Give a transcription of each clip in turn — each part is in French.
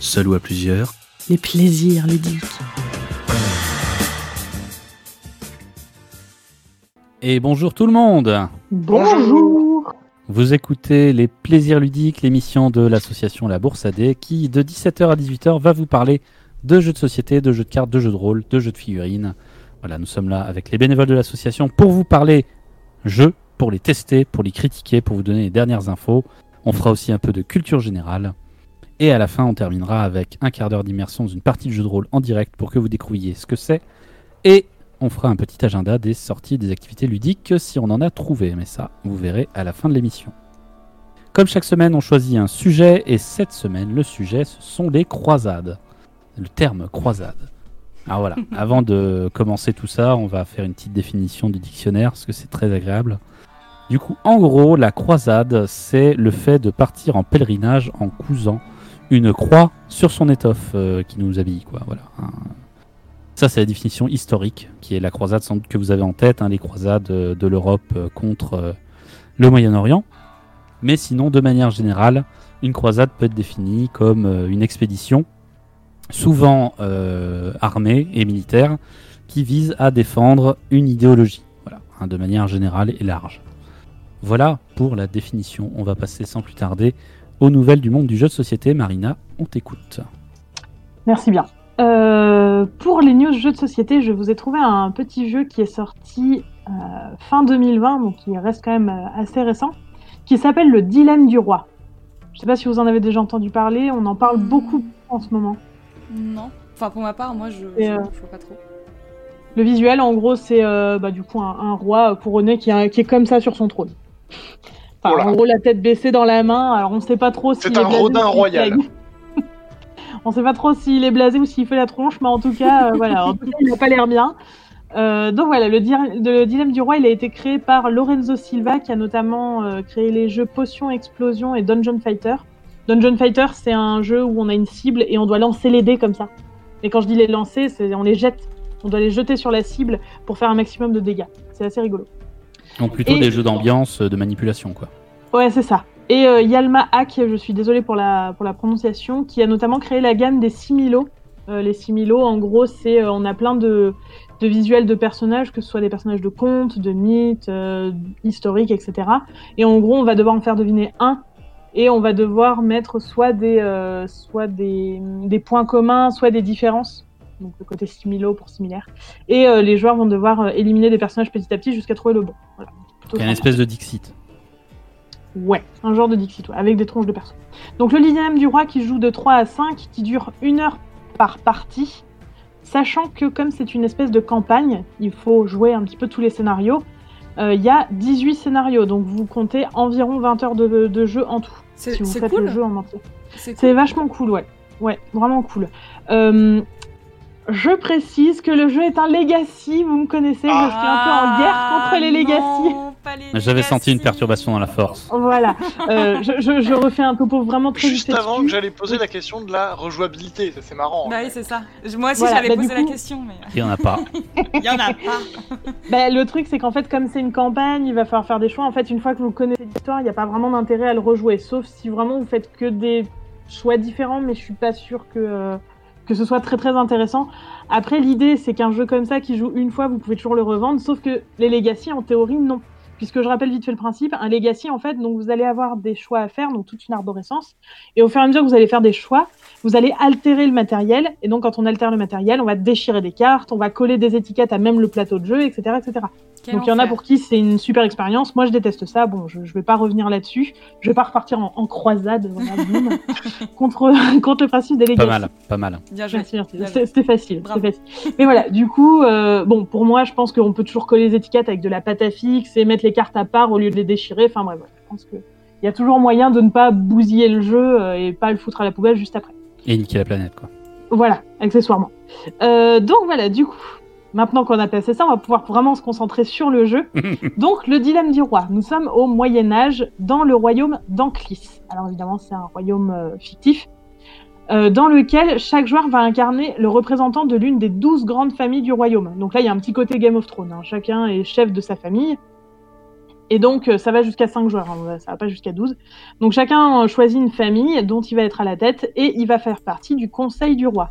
seul ou à plusieurs. Les plaisirs ludiques. Et bonjour tout le monde Bonjour Vous écoutez Les Plaisirs Ludiques, l'émission de l'association La Bourse AD qui, de 17h à 18h, va vous parler de jeux de société, de jeux de cartes, de jeux de rôle, de jeux de figurines. Voilà, nous sommes là avec les bénévoles de l'association pour vous parler jeux, pour les tester, pour les critiquer, pour vous donner les dernières infos. On fera aussi un peu de culture générale. Et à la fin, on terminera avec un quart d'heure d'immersion dans une partie de jeu de rôle en direct pour que vous découvriez ce que c'est. Et on fera un petit agenda des sorties des activités ludiques si on en a trouvé. Mais ça, vous verrez à la fin de l'émission. Comme chaque semaine, on choisit un sujet. Et cette semaine, le sujet, ce sont les croisades. Le terme croisade. Alors voilà, avant de commencer tout ça, on va faire une petite définition du dictionnaire parce que c'est très agréable. Du coup, en gros, la croisade, c'est le fait de partir en pèlerinage en cousant une croix sur son étoffe euh, qui nous habille. Quoi. Voilà. Ça, c'est la définition historique, qui est la croisade sans doute que vous avez en tête, hein, les croisades euh, de l'Europe euh, contre euh, le Moyen-Orient. Mais sinon, de manière générale, une croisade peut être définie comme une expédition, souvent euh, armée et militaire, qui vise à défendre une idéologie, voilà, hein, de manière générale et large. Voilà pour la définition. On va passer sans plus tarder aux nouvelles du monde du jeu de société. Marina, on t'écoute. Merci bien. Euh, pour les news jeux de société, je vous ai trouvé un petit jeu qui est sorti euh, fin 2020, donc qui reste quand même euh, assez récent, qui s'appelle Le Dilemme du Roi. Je ne sais pas si vous en avez déjà entendu parler, on en parle Hmm. beaucoup en ce moment. Non. Enfin, pour ma part, moi, je, je, euh, vois pas trop. Le visuel, en gros, c'est euh, bah, du coup un, un roi couronné qui, a- qui est comme ça sur son trône. Enfin, Voilà. en gros, la tête baissée dans la main. Alors, on sait pas trop s'il C'est est un rodin royal. on sait pas trop s'il est blasé ou s'il fait la tronche, mais en tout cas, euh, voilà, en tout cas, il n'a pas l'air bien. Euh, donc voilà, le, dilemme du roi, il a été créé par Lorenzo Silva, qui a notamment euh, créé les jeux Potion, Explosion et Dungeon Fighter. Dungeon Fighter, c'est un jeu où on a une cible et on doit lancer les dés comme ça. Et quand je dis les lancer, c'est on les jette. On doit les jeter sur la cible pour faire un maximum de dégâts. C'est assez rigolo. Donc plutôt Et- des jeux d'ambiance, de manipulation, quoi. Ouais, c'est ça. Et euh, Yalma Hack, je suis désolée pour la, pour la prononciation, qui a notamment créé la gamme des Similo. Euh, les Similo, en gros, c'est euh, on a plein de, de visuels de personnages, que ce soit des personnages de contes, de mythes, euh, historiques, etc. Et en gros, on va devoir en faire deviner un, et on va devoir mettre soit des, euh, soit des, des points communs, soit des différences. Donc le côté similo pour similaire. Et euh, les joueurs vont devoir euh, éliminer des personnages petit à petit jusqu'à trouver le bon. Voilà. C'est une espèce de Dixit. Ouais, un genre de Dixit, ouais, avec des tronches de perso. Donc le dilemme du roi qui joue de 3 à 5, qui dure une heure par partie, sachant que comme c'est une espèce de campagne, il faut jouer un petit peu tous les scénarios, euh, il y a 18 scénarios, donc vous comptez environ 20 heures de, de jeu en tout, C'est si vous c'est faites cool. le jeu en entier. C'est C'est cool. vachement cool, ouais. Ouais, vraiment cool. Euh, je précise que le jeu est un legacy, vous me connaissez, je suis un peu en guerre contre les legacy. Ah, J'avais senti une perturbation dans la force. Voilà, Euh, je, je- je refais un topo vraiment très Juste vite avant que j'allais poser la question de la rejouabilité, ça c'est marrant. Bah oui, c'est ça. Moi aussi, Voilà, j'allais bah, poser la question, mais Il n'y en a pas. il y en a pas. Bah, le truc, c'est qu'en fait, comme c'est une campagne, il va falloir faire des choix. En fait, une fois que vous connaissez l'histoire, il n'y a pas vraiment d'intérêt à le rejouer. Sauf si vraiment vous faites que des choix différents, mais je suis pas sûre que, euh, que ce soit très très intéressant. Après, l'idée, c'est qu'un jeu comme ça qui joue une fois, vous pouvez toujours le revendre. Sauf que les Legacy, en théorie, non. Puisque je rappelle vite fait le principe, un Legacy, en fait, donc vous allez avoir des choix à faire, donc toute une arborescence. Et au fur et à mesure que vous allez faire des choix, vous allez altérer le matériel. Et donc, quand on altère le matériel, on va déchirer des cartes, on va coller des étiquettes à même le plateau de jeu, etc. etc. Quel Donc il y en a pour qui c'est une super expérience. Moi je déteste ça. Bon, je, je vais pas revenir là-dessus. Je vais pas repartir en, en croisade voilà, boum, contre contre le principe des Pas mal, pas mal. Bien joué. Facile, c'était facile. Mais voilà, du coup, euh, bon, pour moi, je pense qu'on peut toujours coller les étiquettes avec de la pâte à fixe et mettre les cartes à part au lieu de les déchirer. Enfin bref, je pense que il y a toujours moyen de ne pas bousiller le jeu euh, et pas le foutre à la poubelle juste après. Et niquer la planète, quoi. Voilà, accessoirement. Euh, donc voilà, du coup, maintenant qu'on a passé ça, on va pouvoir vraiment se concentrer sur le jeu. donc, le dilemme du roi. Nous sommes au Moyen Âge, dans le royaume d'Anclis. Alors évidemment, c'est un royaume euh, fictif, euh, dans lequel chaque joueur va incarner le représentant de l'une des douze grandes familles du royaume. Donc là, il y a un petit côté Game of Thrones. hein. Chacun est chef de sa famille. Et donc, euh, ça va jusqu'à 5 joueurs, hein, ça va pas jusqu'à 12. Donc, chacun choisit une famille dont il va être à la tête et il va faire partie du conseil du roi.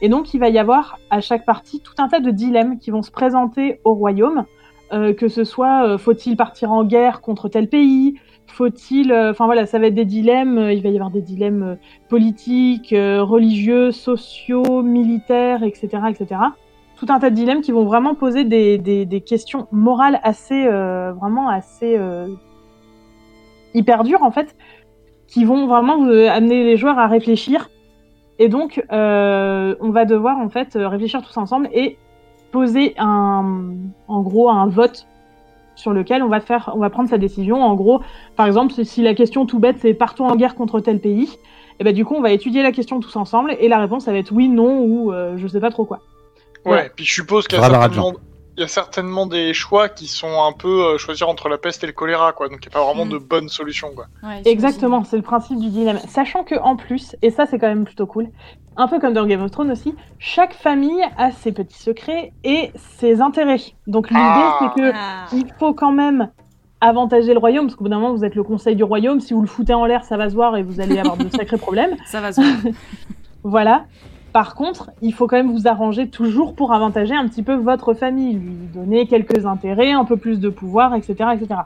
Et donc, il va y avoir à chaque partie tout un tas de dilemmes qui vont se présenter au royaume, euh, que ce soit euh, faut-il partir en guerre contre tel pays, faut-il, euh, enfin voilà, ça va être des dilemmes. il va y avoir des dilemmes politiques, religieux, sociaux, militaires, etc., etc. Tout un tas de dilemmes qui vont vraiment poser des, des, questions morales assez, vraiment assez hyper dures en fait, qui vont vraiment amener les joueurs à réfléchir. Et donc, euh, on va devoir en fait réfléchir tous ensemble et poser un, en gros, un vote sur lequel on va faire, on va prendre sa décision. En gros, par exemple, si- la question tout bête c'est partons en guerre contre tel pays, et ben du coup on va étudier la question tous ensemble et la réponse ça va être oui, non ou euh, je sais pas trop quoi. Ouais, Ouais. puis je suppose qu'il y, a certainement... il y a certainement des choix qui sont un peu euh, choisir entre la peste et le choléra, quoi. Donc il n'y a pas vraiment Mm. de bonne solution, quoi. Ouais, Exactement, c'est le principe du dilemme. Sachant que en plus, et ça c'est quand même plutôt cool, un peu comme dans Game of Thrones aussi, chaque famille a ses petits secrets et ses intérêts. Donc l'idée Ah. c'est que Ah. il faut quand même avantager le royaume, parce qu'au bout d'un moment vous êtes le conseil du royaume, si vous le foutez en l'air ça va se voir et vous allez avoir de sacrés problèmes. Ça va se voir. Voilà. Par contre, il faut quand même vous arranger toujours pour avantager un petit peu votre famille, lui donner quelques intérêts, un peu plus de pouvoir, etc., etc.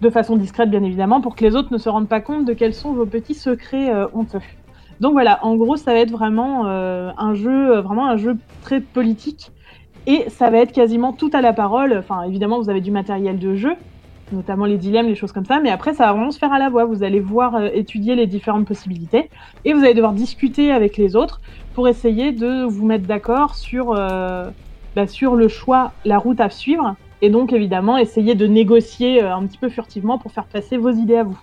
De façon discrète, bien évidemment, pour que les autres ne se rendent pas compte de quels sont vos petits secrets euh, honteux. Donc voilà, en gros, ça va être vraiment euh, un jeu, euh, vraiment un jeu très politique, et ça va être quasiment tout à la parole. Enfin, évidemment, vous avez du matériel de jeu, notamment les dilemmes, les choses comme ça, mais après, ça va vraiment se faire à la voix. Vous allez voir étudier les différentes possibilités, et vous allez devoir discuter avec les autres pour essayer de vous mettre d'accord sur, euh, bah, sur le choix, la route à suivre, et donc évidemment essayer de négocier euh, un petit peu furtivement pour faire passer vos idées à vous.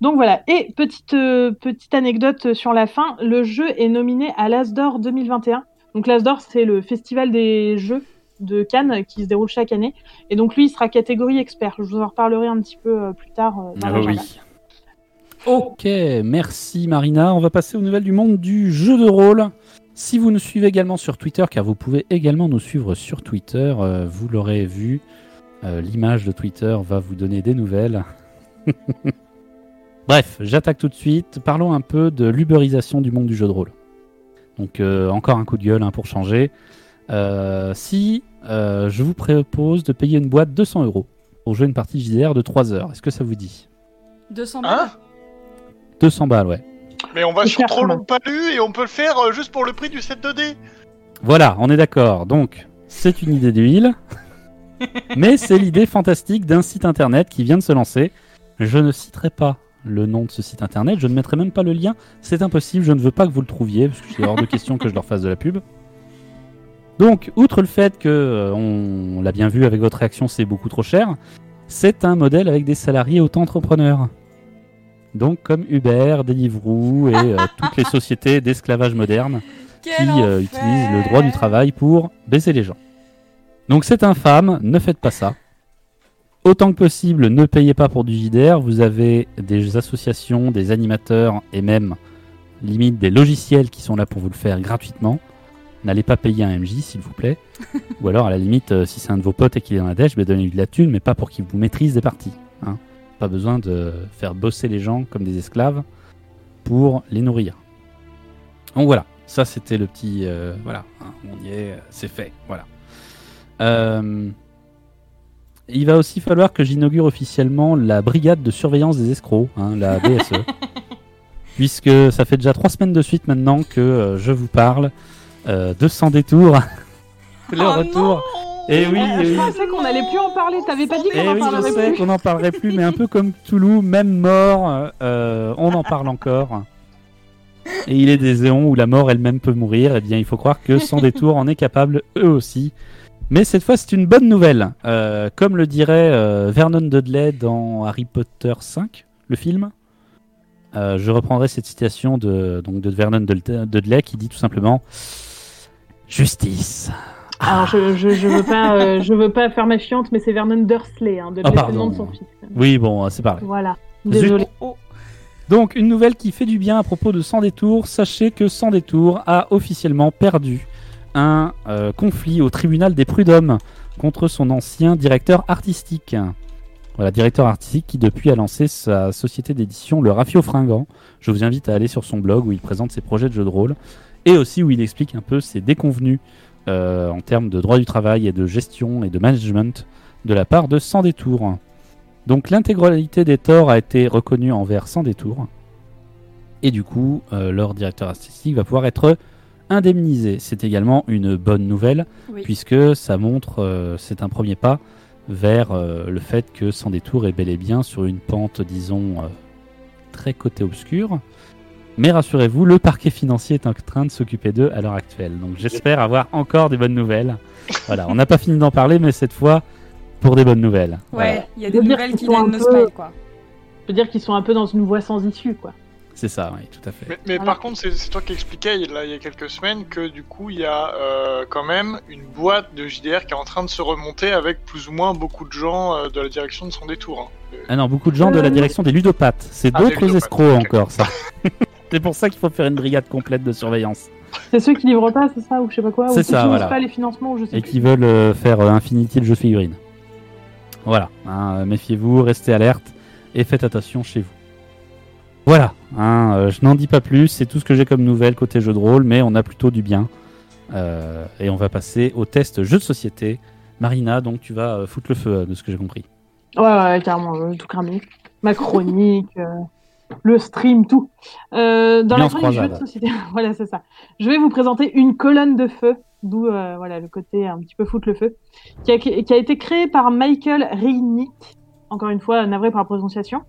Donc voilà, et petite, euh, petite anecdote sur la fin, le jeu est nominé à l'Asdor 2021. Donc l'Asdor, c'est le festival des jeux de Cannes qui se déroule chaque année, et donc lui, il sera catégorie expert. Je vous en reparlerai un petit peu plus tard dans Ah oui. Ok, merci Marina. On va passer aux nouvelles du monde du jeu de rôle. Si vous nous suivez également sur Twitter, car vous pouvez également nous suivre sur Twitter, euh, vous l'aurez vu, euh, l'image de Twitter va vous donner des nouvelles. Bref, j'attaque tout de suite. Parlons un peu de l'uberisation du monde du jeu de rôle. Donc euh, encore un coup de gueule hein, pour changer. Euh, si euh, je vous propose de payer une boîte 200 euros pour jouer une partie JDR de 3 heures, est-ce que ça vous dit? 200 Hein? balles 200 balles, ouais. Mais on va sur trop long palu et on peut le faire euh, juste pour le prix du set 2D. Voilà, on est d'accord. Donc, c'est une idée d'huile. mais c'est l'idée fantastique d'un site internet qui vient de se lancer. Je ne citerai pas le nom de ce site internet, je ne mettrai même pas le lien. C'est impossible, je ne veux pas que vous le trouviez, parce que c'est hors de question que je leur fasse de la pub. Donc, outre le fait que, euh, on, on l'a bien vu avec votre réaction, c'est beaucoup trop cher, c'est un modèle avec des salariés auto-entrepreneurs. Donc, comme Uber, Deliveroo et euh, toutes les sociétés d'esclavage moderne qui euh, utilisent le droit du travail pour baisser les gens. Donc c'est infâme, ne faites pas ça. Autant que possible, ne payez pas pour du JDR. Vous avez des associations, des animateurs et même limite des logiciels qui sont là pour vous le faire gratuitement. N'allez pas payer un MJ s'il vous plaît. Ou alors à la limite, euh, si c'est un de vos potes et qu'il est dans la dèche, bah, donnez-lui de la thune, mais pas pour qu'il vous maîtrise des parties. hein. Pas besoin de faire bosser les gens comme des esclaves pour les nourrir. Donc voilà, ça c'était le petit. euh, voilà, hein, on y est, c'est fait. Voilà. Euh, il va aussi falloir que j'inaugure officiellement la brigade de surveillance des escrocs, hein, la BSE. puisque ça fait déjà trois semaines de suite maintenant que euh, je vous parle euh, de Sans détour. le Oh retour. Et oui, Ah, eh je oui. pensais qu'on allait plus en parler. T'avais pas dit qu'on Eh en oui, je sais plus. qu'on n'en parlerait plus, mais un peu comme Toulouse, même mort, euh, on en parle encore. Et il est des éons où la mort elle-même peut mourir. Eh bien, il faut croire que sans détour, on est capable eux aussi. Mais cette fois, c'est une bonne nouvelle. Euh, comme le dirait euh, Vernon Dudley dans Harry Potter 5, le film. je reprendrai cette citation de, donc de Vernon Dudley Dudley qui dit tout simplement Justice. Alors je, je, je veux pas euh, je veux pas faire ma chiante, mais c'est Vernon Dursley, hein, de Ah, le nom pardon. de son fils. Oui, bon, c'est pareil. Voilà. Désolé. Donc, une nouvelle qui fait du bien à propos de Sans Détour. Sachez que Sans Détour a officiellement perdu un euh, conflit au tribunal des prud'hommes contre son ancien directeur artistique. Voilà, directeur artistique qui depuis a lancé sa société d'édition Le Rafio Fringant. Je vous invite à aller sur son blog où il présente ses projets de jeux de rôle et aussi où il explique un peu ses déconvenus euh, en termes de droit du travail et de gestion et de management de la part de Sans Détour. Donc l'intégralité des torts a été reconnue envers Sans Détour. Et du coup, euh, leur directeur artistique va pouvoir être indemnisé. C'est également une bonne nouvelle Oui. puisque ça montre, euh, c'est un premier pas vers le fait que Sans Détour est bel et bien sur une pente, disons, très côté obscur. Mais rassurez-vous, le parquet financier est en train de s'occuper d'eux à l'heure actuelle. Donc j'espère avoir encore des bonnes nouvelles. Voilà, on n'a pas fini d'en parler, mais cette fois pour des bonnes nouvelles. Ouais, il y a des nouvelles qui un de peu- quoi. Je veux dire qu'ils sont un peu dans une voie sans issue, quoi. c'est ça, oui, tout à fait. Mais, mais Voilà. par contre, c'est toi qui expliquais il, là, il y a quelques semaines que du coup, il y a euh, quand même une boîte de JDR qui est en train de se remonter avec plus ou moins beaucoup de gens euh, de la direction de son détour. hein. Ah non, beaucoup de gens de la Euh, direction des ludopathes. C'est Ah, d'autres escrocs encore, ça. c'est pour ça qu'il faut faire une brigade complète de surveillance. C'est ceux qui livrent pas, c'est ça, ou je sais pas quoi, ou qui ça, finissent voilà. pas les financements, ou je sais et plus. qui veulent euh, faire euh, Infinity le jeu de figurines. Voilà, hein, euh, méfiez-vous, restez alerte et faites attention chez vous. Voilà, hein, euh, je n'en dis pas plus, c'est tout ce que j'ai comme nouvelle côté jeu de rôle, mais on a plutôt du bien. Et on va passer au test jeu de société. Marina, donc tu vas foutre le feu, de ce que j'ai compris. Ouais, ouais, carrément, je vais tout cramer. Ma chronique, le stream, tout. Euh, dans la Ambiance chronique jeu de société, voilà, c'est ça. Je vais vous présenter une colonne de feu, d'où euh, voilà le côté un petit peu foutre le feu, qui a, qui a été créée par Michael Reinick. Encore une fois, navré par la prononciation.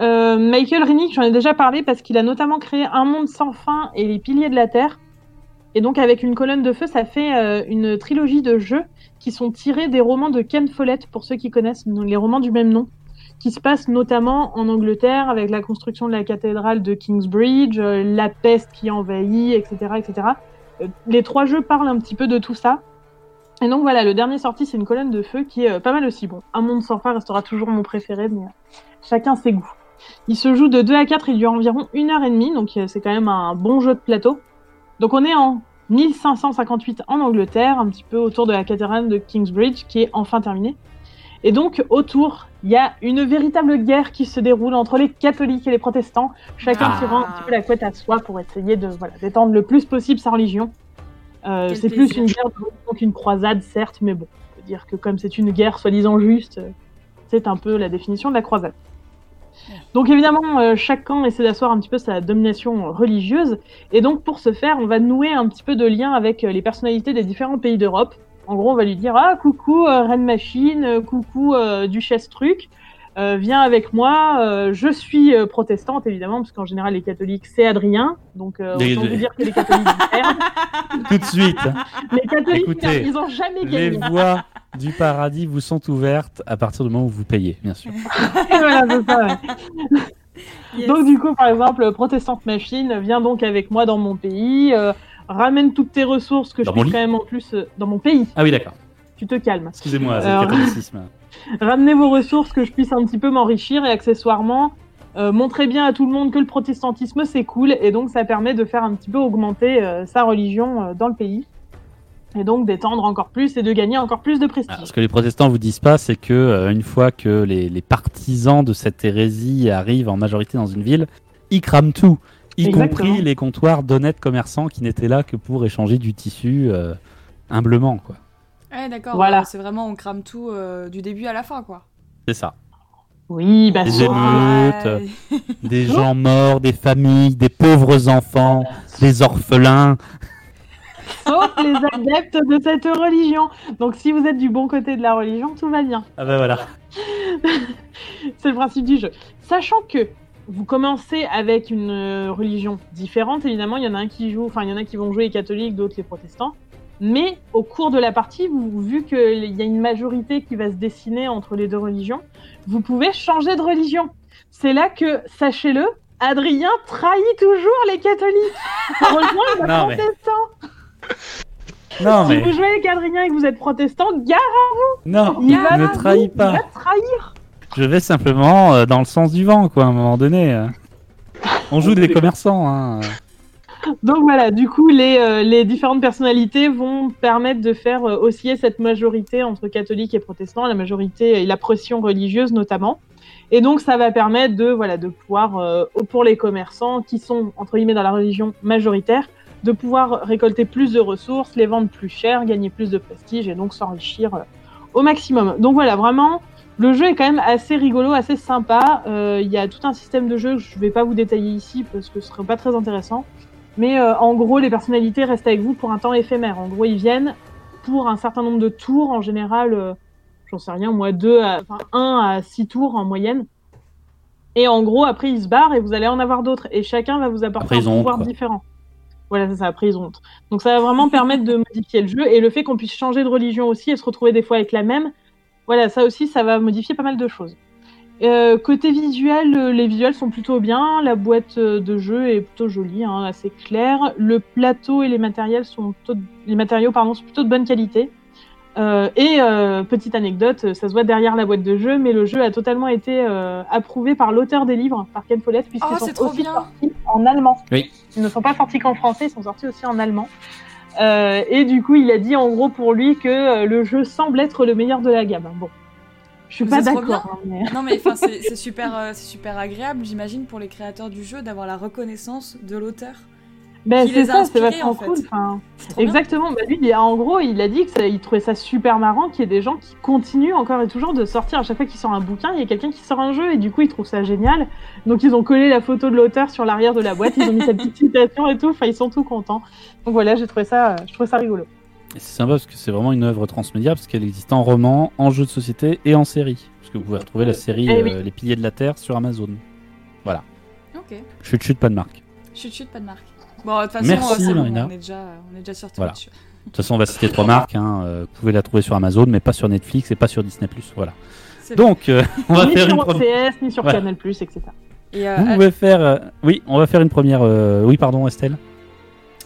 Euh, Michael Reinick, j'en ai déjà parlé parce qu'il a notamment créé Un monde sans fin et Les piliers de la Terre. Et donc, avec une colonne de feu, ça fait une trilogie de jeux qui sont tirés des romans de Ken Follett, pour ceux qui connaissent les romans du même nom, qui se passent notamment en Angleterre avec la construction de la cathédrale de Kingsbridge, euh, la peste qui envahit, etc. etc. Euh, les trois jeux parlent un petit peu de tout ça. Et donc voilà, le dernier sorti, c'est une colonne de feu qui est euh, pas mal aussi. Bon, Un monde sans fin restera toujours mon préféré, mais chacun ses goûts. Il se joue de 2 à 4, il dure environ une heure et demie, donc c'est quand même un bon jeu de plateau. Donc on est en 1558 en Angleterre, un petit peu autour de la cathédrale de Kingsbridge, qui est enfin terminée. Et donc autour, il y a une véritable guerre qui se déroule entre les catholiques et les protestants, chacun Ah. tirant un petit peu la couette à soi pour essayer de voilà, d'étendre le plus possible sa religion. Euh, c'est plus une guerre qu'une croisade, certes, mais bon, on peut dire que comme c'est une guerre soi-disant juste, c'est un peu la définition de la croisade. Donc évidemment, euh, chaque camp essaie d'asseoir un petit peu sa domination religieuse, et donc pour ce faire, on va nouer un petit peu de lien avec euh, les personnalités des différents pays d'Europe. En gros, on va lui dire ah coucou euh, Reine Machine, euh, coucou euh, Duchesse Truc, euh, viens avec moi. euh, je suis euh, protestante évidemment, parce qu'en général les catholiques c'est Adrien, donc euh, Des- autant vous dire que les catholiques perdent. Tout de suite. Les catholiques Écoutez, perdent, ils ont jamais les gagné. voies du paradis vous sont ouvertes à partir du moment où vous payez, bien sûr. voilà, c'est ça, ouais. Yes. Donc du coup, par exemple, protestante machine, viens donc avec moi dans mon pays, euh, ramène toutes tes ressources que Dans je lit quand même en plus euh, dans mon pays. Ah oui, d'accord. Tu te calmes. Excusez-moi, c'est le catholicisme. Ramenez vos ressources que je puisse un petit peu m'enrichir et accessoirement euh, montrer bien à tout le monde que le protestantisme c'est cool et donc ça permet de faire un petit peu augmenter euh, sa religion euh, dans le pays et donc d'étendre encore plus et de gagner encore plus de prestige. Ah, ce que les protestants vous disent pas, c'est que euh, une fois que les, les partisans de cette hérésie arrivent en majorité dans une ville, ils crament tout, y Exactement. compris les comptoirs d'honnêtes commerçants qui n'étaient là que pour échanger du tissu euh, humblement, quoi. Ouais, d'accord. Voilà. C'est vraiment, on crame tout euh, du début à la fin, quoi. C'est ça. Oui, bah Des sauf, émeutes, Ouais. Des gens morts, des familles, des pauvres enfants, des orphelins. sauf les adeptes de cette religion. Donc si vous êtes du bon côté de la religion, tout va bien. Ah bah voilà. C'est le principe du jeu. Sachant que vous commencez avec une euh, religion différente, évidemment, il y en a un qui joue, enfin il y en a qui vont jouer les catholiques, d'autres les protestants. Mais au cours de la partie, vous, vu qu'il y a une majorité qui va se dessiner entre les deux religions, vous pouvez changer de religion. C'est là que, sachez-le, Adrien trahit toujours les catholiques Non, mais- protestants. Non Si mais vous jouez avec Adrien et que vous êtes protestant, gare, non, il va ne vous- trahis il va pas. trahir. Je vais simplement euh, dans le sens du vent, quoi, à un moment donné. euh. On joue des commerçants, hein. Donc voilà, du coup, les, euh, les différentes personnalités vont permettre de faire euh, osciller cette majorité entre catholiques et protestants, la majorité et la pression religieuse notamment. Et donc ça va permettre de, voilà, de pouvoir, euh, pour les commerçants qui sont, entre guillemets, dans la religion majoritaire, de pouvoir récolter plus de ressources, les vendre plus cher, gagner plus de prestige et donc s'enrichir euh, au maximum. Donc voilà, vraiment, le jeu est quand même assez rigolo, assez sympa. Euh, Il y a tout un système de jeu que je vais pas vous détailler ici parce que ce serait pas très intéressant. Mais euh, en gros, les personnalités restent avec vous pour un temps éphémère. En gros, ils viennent pour un certain nombre de tours, en général, euh, j'en sais rien, moi, deux, à, enfin, un à six tours en moyenne. Et en gros, après, ils se barrent et vous allez en avoir d'autres. Et chacun va vous apporter Après, un honte, pouvoir différent. Voilà, c'est ça, après, ils ont honte. Donc ça va vraiment permettre de modifier le jeu. Et le fait qu'on puisse changer de religion aussi et se retrouver des fois avec la même, voilà, ça aussi, ça va modifier pas mal de choses. Euh, côté visuel, euh, les visuels sont plutôt bien. La boîte euh, de jeu est plutôt jolie, hein, assez claire. Le plateau et les matériels sont plutôt, les matériaux pardon, sont plutôt de bonne qualité. Euh, et euh, petite anecdote, ça se voit derrière la boîte de jeu, mais le jeu a totalement été euh, approuvé par l'auteur des livres, par Ken Follett, puisqu'ils Oh, sont c'est trop aussi bien. sortis en allemand. Oui. Ils ne sont pas sortis qu'en français, ils sont sortis aussi en allemand. Euh, et du coup, il a dit en gros pour lui que euh, le jeu semble être le meilleur de la gamme. Bon, je suis Mais pas d'accord. hein, mais- Non mais c'est super, euh, c'est super agréable, j'imagine, pour les créateurs du jeu d'avoir la reconnaissance de l'auteur. Ben, c'est ça, c'est vachement en fait. cool. Enfin, exactement. Bah, lui, il en gros, il a dit que ça- il trouvait ça super marrant qu'il y ait des gens qui continuent encore et toujours de sortir. À chaque fois qu'il sort un bouquin, il y a quelqu'un qui sort un jeu et du coup, il trouve ça génial. Donc, ils ont collé la photo de l'auteur sur l'arrière de la boîte, ils ont mis sa petite citation et tout. Enfin, ils sont tout contents. Donc voilà, j'ai trouvé ça, je trouvais ça rigolo. Et c'est sympa parce que c'est vraiment une œuvre transmédia parce qu'elle existe en roman, en jeu de société et en série. Parce que vous pouvez retrouver la série Eh euh, oui. Les Piliers de la Terre sur Amazon. Ok. Chut chut, pas de marque. Chut chut, pas de marque. Bon, de toute façon, Merci, euh, bon, Marina. on est déjà, on est déjà sur Voilà. Twitch. De toute façon, on va citer trois marques. hein, euh, Vous pouvez la trouver sur Amazon, mais pas sur Netflix et pas sur Disney+. Voilà. Donc, euh, on va ni faire sur une première. OCS, ni sur Voilà. Canal+, etc. Et, euh, Vous pouvez faire. euh, Oui, on va faire une première. euh, Oui, pardon, Estelle.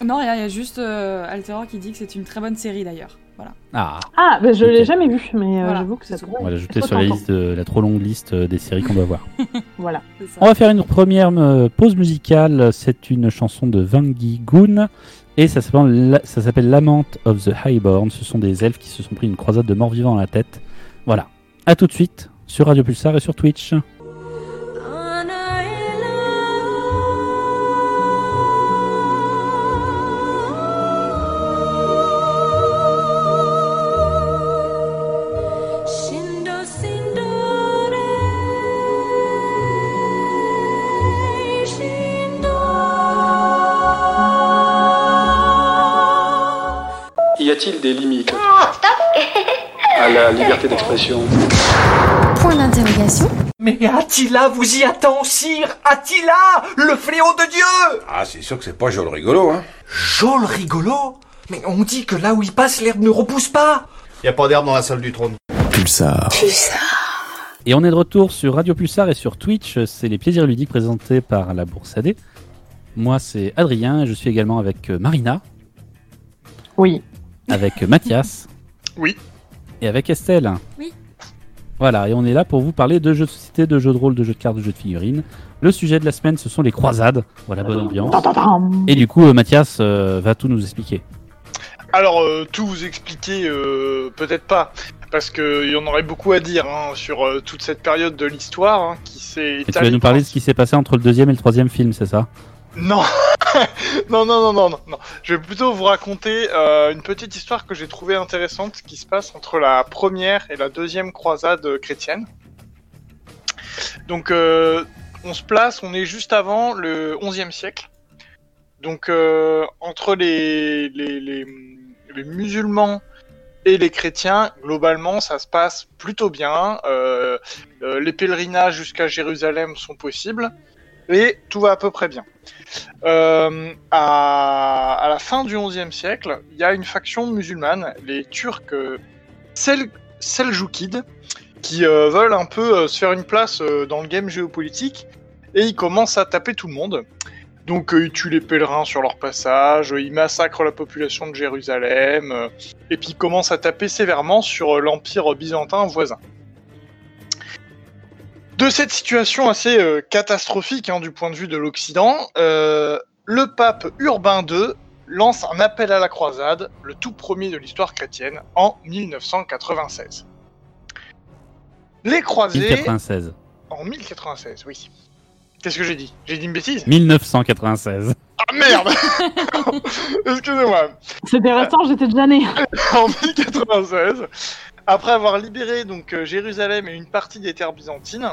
Non, il y a juste euh, Alteror qui dit que c'est une très bonne série d'ailleurs. Voilà. Ah, Ah, ben, je Ok. l'ai jamais vu, mais euh, Voilà, j'avoue que ça on va l'ajouter sur la liste de la trop longue liste des séries qu'on va voir. Voilà. On va faire une première euh, pause musicale. C'est une chanson de Vangi Goon. Et ça s'appelle La- ça s'appelle Lament of the Highborn. Ce sont des elfes qui se sont pris une croisade de morts-vivants dans la tête. Voilà. À tout de suite sur Radio Pulsar et sur Twitch. La liberté d'expression Point d'interrogation. Mais Attila vous y attend, sire Attila Le fléau de Dieu Ah, c'est sûr que c'est pas joli rigolo, hein. Jol rigolo? Mais on dit que là où il passe, l'herbe ne repousse pas Y a pas d'herbe dans la salle du trône. Pulsar. Et on est de retour sur Radio Pulsar et sur Twitch. C'est les plaisirs ludiques présentés par la Bourse AD. Moi, c'est Adrien. Je suis également avec euh, Marina, Oui. avec Mathias. Oui. Et avec Estelle. Oui. Voilà, et on est là pour vous parler de jeux de société, de jeux de rôle, de jeux de cartes, de jeux de figurines. Le sujet de la semaine, ce sont les croisades. Voilà, bonne ambiance. Et du coup, euh, Mathias euh, va tout nous expliquer. Alors, euh, tout vous expliquer, euh, peut-être pas, parce qu'il y en aurait beaucoup à dire hein, sur euh, toute cette période de l'histoire hein, qui s'est Et tu vas nous parler de ce qui s'est passé entre le deuxième et le troisième film, c'est ça? Non Non, non, non, non, non. Je vais plutôt vous raconter euh, une petite histoire que j'ai trouvée intéressante qui se passe entre la première et la deuxième croisade euh, chrétienne. Donc, euh, on se place, on est juste avant le 11e siècle. Donc, entre les, musulmans et les chrétiens, globalement, ça se passe plutôt bien. Les pèlerinages jusqu'à Jérusalem sont possibles. Et tout va à peu près bien. Euh, à, la fin du XIe siècle, il y a une faction musulmane, les Turcs euh, Sel Seljoukides, qui euh, veulent un peu se faire une place dans le game géopolitique, et ils commencent à taper tout le monde. Donc ils tuent les pèlerins sur leur passage, ils massacrent la population de Jérusalem, et puis ils commencent à taper sévèrement sur l'empire byzantin voisin. De cette situation assez euh, catastrophique hein, du point de vue de l'Occident, euh, le pape Urbain II lance un appel à la croisade, le tout premier de l'histoire chrétienne, en 1996. Les croisés... 1096. En 1096, oui. Qu'est-ce que j'ai dit? J'ai dit une bêtise? 1996. Ah merde Excusez-moi. C'était récent, j'étais déjà né. en 1096, après avoir libéré donc euh, Jérusalem et une partie des terres byzantines,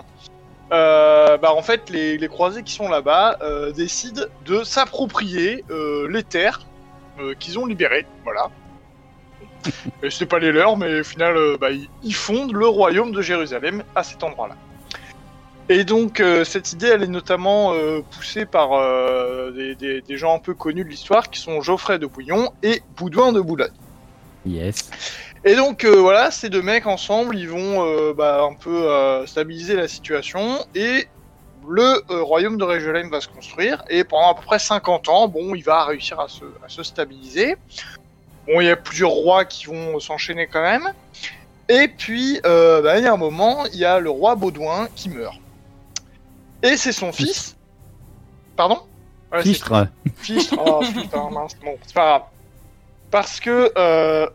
euh, bah en fait les, les croisés qui sont là-bas euh, décident de s'approprier les terres qu'ils ont libérées, voilà. Et c'était pas les leurs, mais au final, bah, ils, ils fondent le royaume de Jérusalem à cet endroit-là. Et donc euh, cette idée, elle est notamment euh, poussée par euh, des, des- des gens un peu connus de l'histoire, qui sont Geoffrey de Bouillon et Boudouin de Boulogne. Yes. Et donc euh, voilà, ces deux mecs ensemble, ils vont euh, bah, un peu euh, stabiliser la situation et le royaume de Jérusalem va se construire et pendant à peu près 50 ans, bon, il va réussir à se, à se stabiliser. Bon, il y a plusieurs rois qui vont s'enchaîner quand même. Et puis, bah, il y a un moment, il y a le roi Baudouin qui meurt. Et c'est son fils. Pardon? Ouais, Fichtre. Fichtre, oh putain, mince, bon, c'est pas grave. Parce que euh,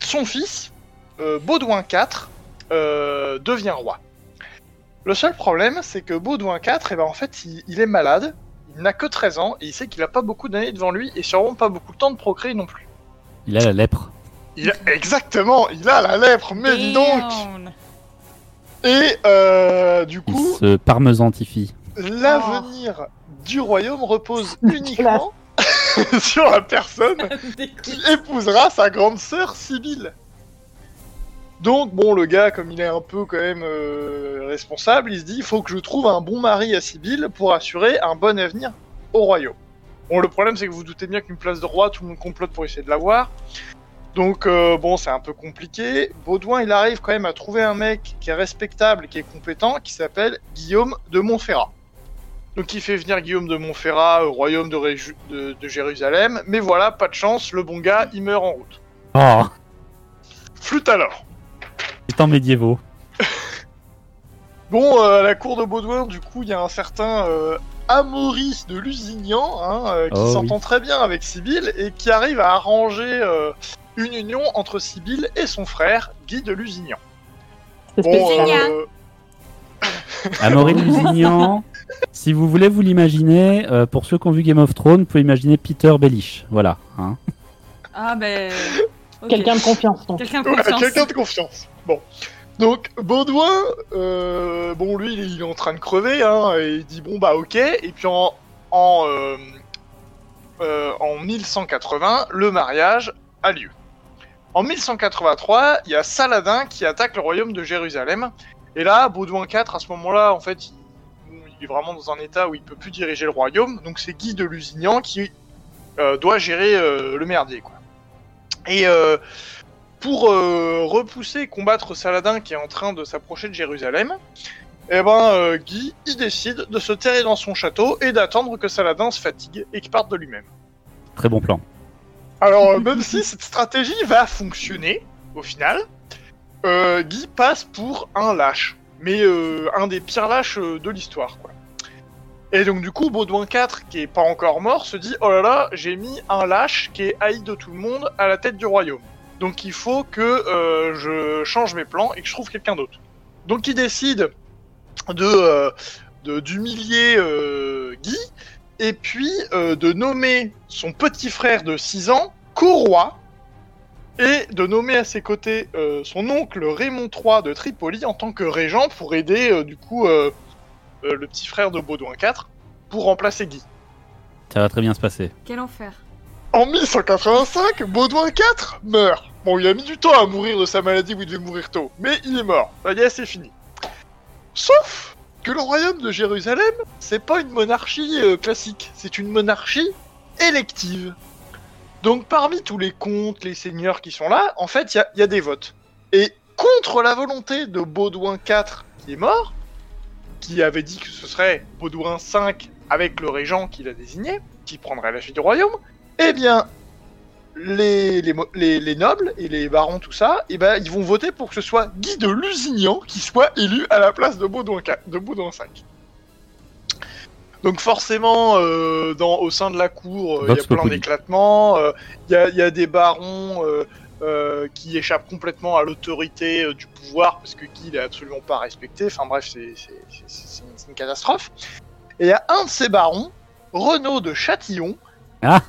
son fils, euh, Baudouin IV, euh, devient roi. Le seul problème, c'est que Baudouin IV, eh ben, en fait, il, il est malade, il n'a que 13 ans, et il sait qu'il a pas beaucoup d'années devant lui, et sûrement pas beaucoup de temps de procréer non plus. Il a la lèpre. Il a- exactement, il a la lèpre, mais dis donc. Et euh, du Il coup, se parmesantifie. l'avenir du royaume repose uniquement sur la personne qui épousera sa grande sœur Sibylle. Donc bon, le gars, comme il est un peu quand même euh, responsable, il se dit il faut que je trouve un bon mari à Sibylle pour assurer un bon avenir au royaume. Bon, le problème c'est que vous vous doutez bien qu'une place de roi, tout le monde complote pour essayer de l'avoir. Donc euh, bon, c'est un peu compliqué. Baudouin, il arrive quand même à trouver un mec qui est respectable, qui est compétent, qui s'appelle Guillaume de Montferrat. Donc il fait venir Guillaume de Montferrat au royaume de, Réju- de- de Jérusalem, mais voilà, pas de chance, le bon gars, il meurt en route. Oh, Flûte alors. les temps médiévaux. Bon, euh, à la cour de Baudouin, du coup, il y a un certain euh, de Lusignan, hein, euh, qui Oh, s'entend très bien avec Sibylle et qui arrive à arranger euh, une union entre Sibylle et son frère, Guy de Lusignan. C'est Bon, euh, Amaury Lusignan. Si vous voulez vous l'imaginer, euh, pour ceux qui ont vu Game of Thrones, vous pouvez imaginer Peter Bellish. Voilà. hein. Ah ben. ok. Quelqu'un de confiance, donc. Quelqu'un de Ouais, confiance. quelqu'un de confiance. Bon. Donc, Baudouin, euh, bon, lui, il est en train de crever, hein, et il dit, bon, bah, ok, et puis en, en, euh, euh, en 1180, le mariage a lieu. En 1183, il y a Saladin qui attaque le royaume de Jérusalem, et là, Baudouin IV, à ce moment-là, en fait, il, est vraiment dans un état où il peut plus diriger le royaume, donc c'est Guy de Lusignan qui euh, doit gérer euh, le merdier, quoi. Et euh, pour repousser et combattre Saladin qui est en train de s'approcher de Jérusalem, eh ben Guy il décide de se terrer dans son château et d'attendre que Saladin se fatigue et qu'il parte de lui-même. Très bon plan. Alors même si cette stratégie va fonctionner au final, euh, Guy passe pour un lâche, mais euh, un des pires lâches euh, de l'histoire. Et donc du coup Baudouin IV qui est pas encore mort se dit oh là là j'ai mis un lâche qui est haï de tout le monde à la tête du royaume. Donc il faut que je change mes plans et que je trouve quelqu'un d'autre. Donc il décide de d'humilier Guy et puis de nommer son petit frère de 6 ans co-roi et de nommer à ses côtés euh, son oncle Raymond III de Tripoli en tant que régent pour aider euh, du coup euh, euh, le petit frère de Baudouin IV pour remplacer Guy. Ça va très bien se passer. Quel enfer. En 1185, Baudouin IV meurt. Bon, il a mis du temps à mourir de sa maladie où il devait mourir tôt, mais il est mort. Ça y est, c'est fini. Sauf que le royaume de Jérusalem, c'est pas une monarchie euh, classique, c'est une monarchie élective. Donc parmi tous les comtes, les seigneurs qui sont là, en fait, il y a- des votes. Et contre la volonté de Baudouin IV, qui est mort, qui avait dit que ce serait Baudouin V avec le régent qu'il a désigné, qui prendrait la suite du royaume, eh bien, les, les, mo- les- les nobles et les barons, tout ça, eh ben, ils vont voter pour que ce soit Guy de Lusignan qui soit élu à la place de Baudouin, IV de Baudouin V. Donc forcément, euh, dans, au sein de la cour, euh, il y a plein d'éclatements. euh, Il y, a, il y a des barons qui échappent complètement à l'autorité du pouvoir parce que Guy il est absolument pas respecté. Enfin bref, c'est une, catastrophe. Et il y a un de ces barons, Renaud de Châtillon. Ah.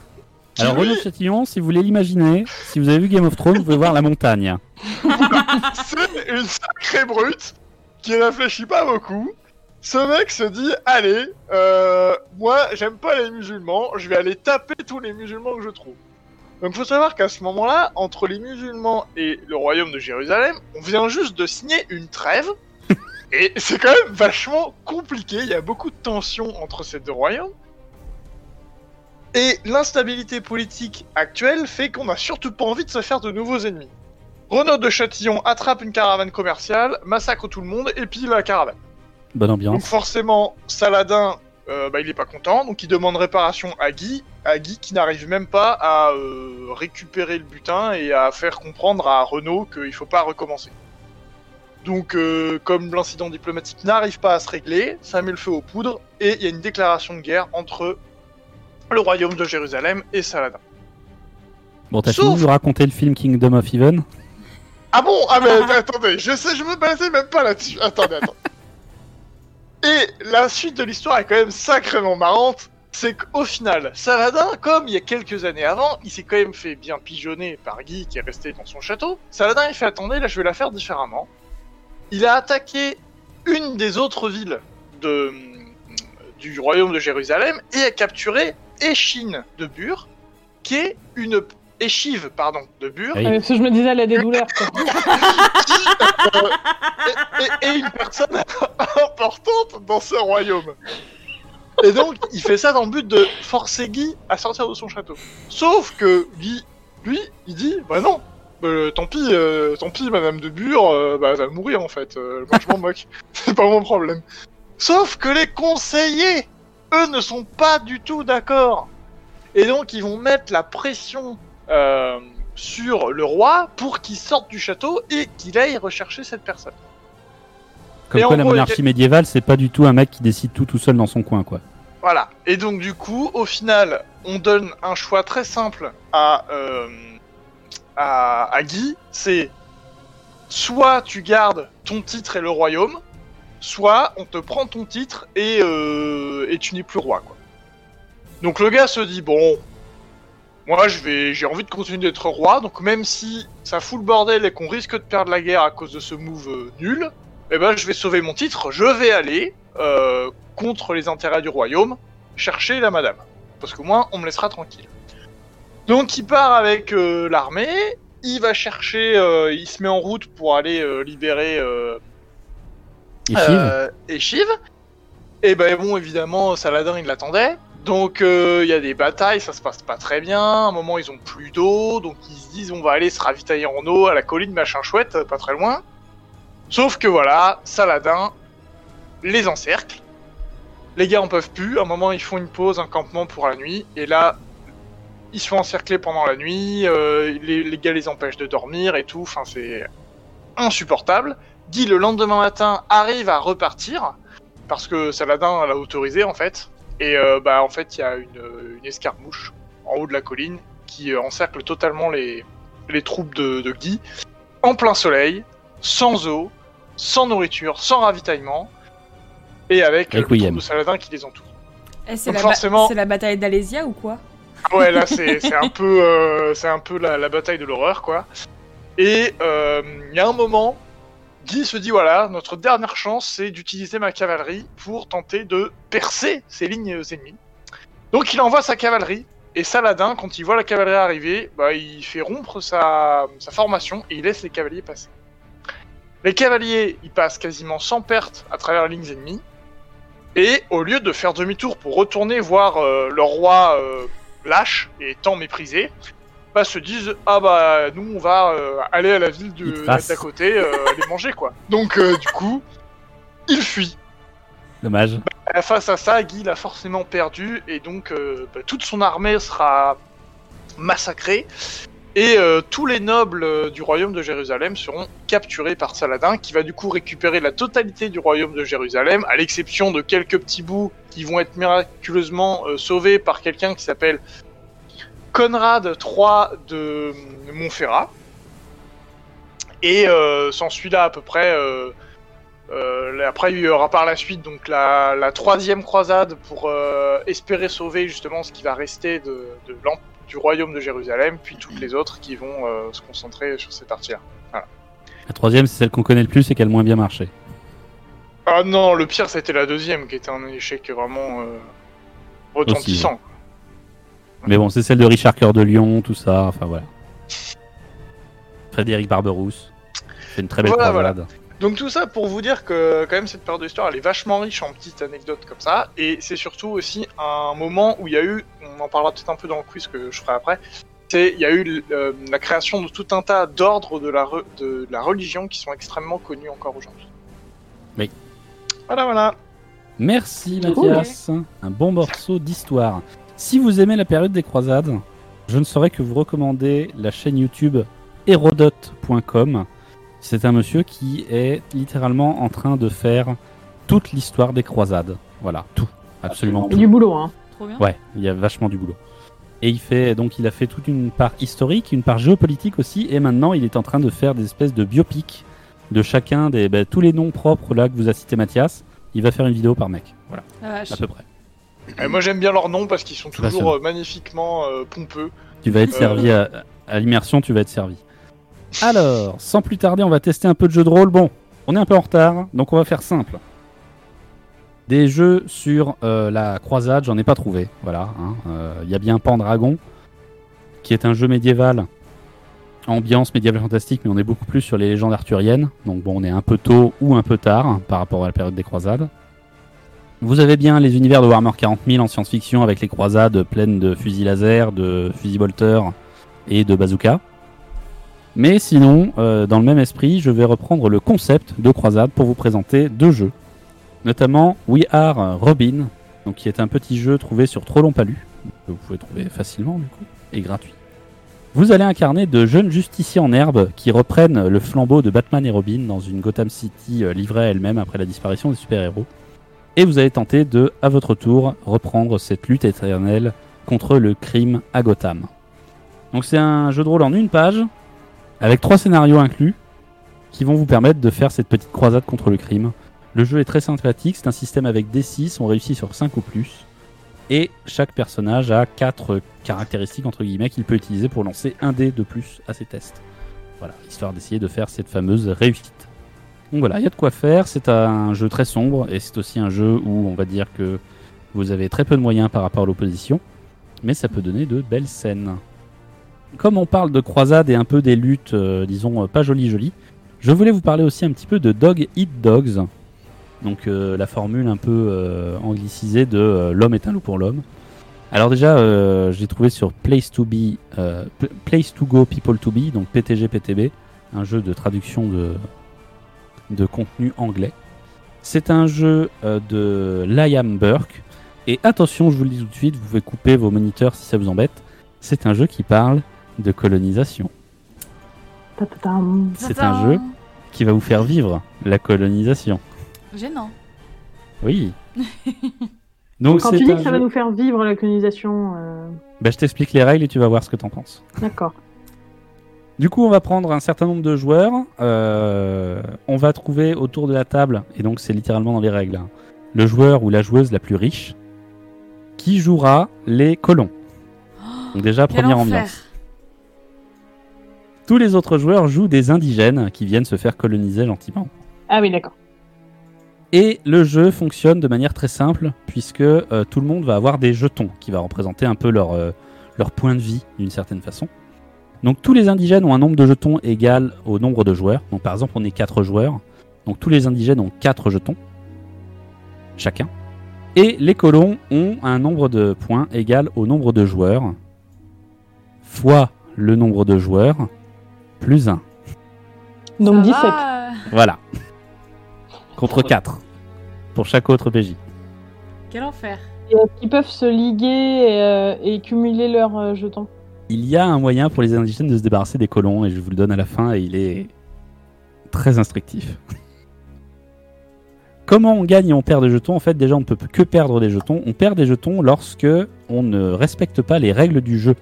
Alors lui, Renaud Chatillon, si vous voulez l'imaginer, si vous avez vu Game of Thrones, vous pouvez voir la montagne. c'est une sacrée brute qui réfléchit pas beaucoup. Ce mec se dit allez, euh, moi j'aime pas les musulmans, je vais aller taper tous les musulmans que je trouve. Donc faut savoir qu'à ce moment-là, entre les musulmans et le royaume de Jérusalem, on vient juste de signer une trêve. Et c'est quand même vachement compliqué, il y a beaucoup de tensions entre ces deux royaumes. Et l'instabilité politique actuelle fait qu'on n'a surtout pas envie de se faire de nouveaux ennemis. Renaud de Châtillon attrape une caravane commerciale, massacre tout le monde et pille la caravane. Bonne Donc ambiance. forcément, Saladin, euh, bah, il est pas content, donc il demande réparation à Guy, à Guy qui n'arrive même pas à euh, récupérer le butin et à faire comprendre à Renaud qu'il faut pas recommencer. Donc euh, comme l'incident diplomatique n'arrive pas à se régler, ça met le feu aux poudres et il y a une déclaration de guerre entre le royaume de Jérusalem et Saladin. Bon, t'as Sauf- fini de nous raconter le film Kingdom of Heaven? Ah bon? Ah mais attendez, je sais, je me basais même pas là-dessus. Attendez, attendez. Et la suite de l'histoire est quand même sacrément marrante. C'est qu'au final, Saladin, comme il y a quelques années avant, il s'est quand même fait bien pigeonner par Guy qui est resté dans son château. Saladin, il fait attendez, là je vais la faire différemment. Il a attaqué une des autres villes du royaume de Jérusalem et a capturé Échine de Bure, qui est une échive, pardon, de Bure, Oui. Euh, parce que je me disais, elle a des douleurs. quoi. et, et- et une personne importante dans ce royaume. Et donc, il fait ça dans le but de forcer Guy à sortir de son château. Sauf que Guy, lui, il dit, bah non, euh, tant pis, euh, tant pis, Madame de Bure, euh, bah, elle va mourir en fait. Euh, moi, je m'en moque. C'est pas mon problème. Sauf que les conseillers, eux, ne sont pas du tout d'accord. Et donc, ils vont mettre la pression euh, sur le roi pour qu'il sorte du château et qu'il aille rechercher cette personne. Comme Et quoi, la gros, monarchie médiévale, c'est pas du tout un mec qui décide tout tout seul dans son coin, quoi. Voilà. Et donc du coup, au final, on donne un choix très simple à euh, à, à Guy. C'est soit tu gardes ton titre et le royaume, soit on te prend ton titre et euh, et tu n'es plus roi. Quoi. Donc le gars se dit bon, moi je vais, j'ai envie de continuer d'être roi. Donc même si ça fout le bordel et qu'on risque de perdre la guerre à cause de ce move euh, nul, eh ben je vais sauver mon titre. Je vais aller euh, contre les intérêts du royaume, chercher la madame. Parce qu'au moins, on me laissera tranquille. Donc il part avec euh, l'armée, il va chercher, il se met en route pour aller libérer euh, Et. Et ben bon, évidemment, Saladin, il l'attendait. Donc euh, il y a des batailles, ça se passe pas très bien. À un moment, ils ont plus d'eau, donc ils se disent on va aller se ravitailler en eau à la colline machin chouette, pas très loin. Sauf que voilà, Saladin les encercle. Les gars en peuvent plus. À un moment, ils font une pause, un campement pour la nuit. Et là, ils se font encercler pendant la nuit. euh, les gars les empêchent de dormir et tout. Enfin, c'est insupportable. Guy, le lendemain matin, arrive à repartir. Parce que Saladin l'a autorisé, en fait. Et euh, bah, en fait, il y a une, une escarmouche en haut de la colline qui euh, encercle totalement les, les troupes de, de Guy. En plein soleil, sans eau, sans nourriture, sans ravitaillement. Et avec euh, le de Saladin qui les entoure. Eh, c'est Donc la, ba- forcément- c'est la bataille d'Alésia ou quoi? Ah ouais, là c'est c'est un peu euh, c'est un peu la, la bataille de l'horreur quoi. Et euh, il y a un moment, Guy se dit voilà, notre dernière chance c'est d'utiliser ma cavalerie pour tenter de percer ces lignes ennemies. Donc il envoie sa cavalerie et Saladin quand il voit la cavalerie arriver, bah il fait rompre sa, formation et il laisse les cavaliers passer. Les cavaliers, ils passent quasiment sans perte à travers les lignes ennemies. Et au lieu de faire demi-tour pour retourner voir euh, leur roi euh, lâche et tant méprisé, bah, se disent ah bah nous on va euh, aller à la ville de d'à côté euh, aller manger quoi. Donc euh, du coup, il fuit. Dommage. Euh, Face à ça, Guy l'a forcément perdu et donc bah, toute son armée sera massacrée. Et tous les nobles du royaume de Jérusalem seront capturés par Saladin, qui va du coup récupérer la totalité du royaume de Jérusalem, à l'exception de quelques petits bouts qui vont être miraculeusement sauvés par quelqu'un qui s'appelle Conrad III de Montferrat. Et euh, s'ensuit là à peu près. euh, euh, après, il y aura par la suite donc la, la troisième croisade pour euh, espérer sauver justement ce qui va rester de, de l'em- du royaume de Jérusalem, puis toutes les autres qui vont se concentrer sur cette partie-là. La troisième, c'est celle qu'on connaît le plus et qui a le moins bien marché. Ah non, le pire c'était la deuxième qui était un échec vraiment retentissant. Mais bon, c'est celle de Richard Cœur de Lion, tout ça, enfin voilà. Frédéric Barberousse. C'est une très belle Voilà. Donc tout ça pour vous dire que quand même cette période de l'histoire elle est vachement riche en petites anecdotes comme ça et c'est surtout aussi un moment où il y a eu, on en parlera peut-être un peu dans le quiz que je ferai après, c'est il y a eu euh, la création de tout un tas d'ordres de la re- de la religion qui sont extrêmement connus encore aujourd'hui. Oui. Voilà voilà. Merci Mathias. Un bon morceau d'histoire. Si vous aimez la période des croisades, je ne saurais que vous recommander la chaîne YouTube Hérodote.com. C'est un monsieur qui est littéralement en train de faire toute l'histoire des croisades. Voilà, tout. Absolument Il y a tout. du boulot, hein. Trop bien. Ouais, il y a vachement du boulot. Et il fait donc il a fait toute une part historique, une part géopolitique aussi, et maintenant il est en train de faire des espèces de biopics de chacun des bah, tous les noms propres là que vous a cité Mathias. Il va faire une vidéo par mec, voilà, à peu près. Et moi j'aime bien leurs noms parce qu'ils sont toujours euh, magnifiquement euh, pompeux. Tu vas être Euh. servi à, à l'immersion, tu vas être servi. Alors, sans plus tarder, on va tester un peu de jeu de rôle. Bon, on est un peu en retard, donc on va faire simple. Des jeux sur euh, la croisade, j'en ai pas trouvé. Voilà, hein. Euh, il y a bien Pendragon, qui est un jeu médiéval, ambiance médiévale fantastique, mais on est beaucoup plus sur les légendes arthuriennes. Donc bon, on est un peu tôt ou un peu tard hein, par rapport à la période des croisades. Vous avez bien les univers de Warhammer 40 000 en science-fiction avec les croisades pleines de fusils laser, de fusils bolteurs et de bazooka. Mais sinon, euh, dans le même esprit, je vais reprendre le concept de croisade pour vous présenter deux jeux. Notamment We Are Robin, qui est un petit jeu trouvé sur Trollon Palu, que vous pouvez trouver facilement du coup, et gratuit. Vous allez incarner de jeunes justiciers en herbe qui reprennent le flambeau de Batman et Robin dans une Gotham City euh, livrée à elle-même après la disparition des super-héros. Et vous allez tenter de, à votre tour, reprendre cette lutte éternelle contre le crime à Gotham. Donc c'est un jeu de rôle en une page, avec trois scénarios inclus, qui vont vous permettre de faire cette petite croisade contre le crime. Le jeu est très sympathique, c'est un système avec D6, on réussit sur 5 ou plus, et chaque personnage a 4 caractéristiques entre guillemets qu'il peut utiliser pour lancer un dé de plus à ses tests. Voilà, histoire d'essayer de faire cette fameuse réussite. Donc voilà, il y a de quoi faire, c'est un jeu très sombre, et c'est aussi un jeu où on va dire que vous avez très peu de moyens par rapport à l'opposition, mais ça peut donner de belles scènes. Comme on parle de croisade et un peu des luttes, euh, disons, euh, pas jolies jolies, je voulais vous parler aussi un petit peu de Dog Eat Dogs. Donc euh, la formule un peu anglicisée de l'homme est un loup pour l'homme. Alors déjà, j'ai trouvé sur Place to Be, Place to Go People to Be, donc PTG PTB, un jeu de traduction de, de contenu anglais. C'est un jeu euh, de Liam Burke. Et attention, je vous le dis tout de suite, vous pouvez couper vos moniteurs si ça vous embête. C'est un jeu qui parle de colonisation. C'est un jeu qui va vous faire vivre la colonisation. Gênant. Oui. Donc Quand tu dis que ça va jeu- nous faire vivre la colonisation, euh, Bah, je t'explique les règles et tu vas voir ce que t'en penses. d'accord. Du coup, on va prendre un certain nombre de joueurs. euh, on va trouver autour de la table, et donc c'est littéralement dans les règles, hein, le joueur ou la joueuse la plus riche qui jouera les colons. Donc déjà, Quel première enfer. ambiance. Tous les autres joueurs jouent des indigènes qui viennent se faire coloniser gentiment. Ah oui, d'accord. Et le jeu fonctionne de manière très simple, puisque euh, tout le monde va avoir des jetons qui va représenter un peu leur, euh, leur point de vie d'une certaine façon. Donc tous les indigènes ont un nombre de jetons égal au nombre de joueurs. Donc par exemple, on est 4 joueurs. Donc tous les indigènes ont 4 jetons, chacun. Et les colons ont un nombre de points égal au nombre de joueurs, fois le nombre de joueurs, plus 1. Donc Ça 17. va. Voilà. Contre 4 pour chaque autre PJ. Quel enfer. Et, euh, Ils peuvent se liguer et, euh, et cumuler leurs euh, jetons? Il y a un moyen pour les indigènes de se débarrasser des colons, et je vous le donne à la fin, et il est très instructif. Comment on gagne et on perd des jetons? En fait, déjà, on ne peut que perdre des jetons. On perd des jetons lorsque on ne respecte pas les règles du jeu.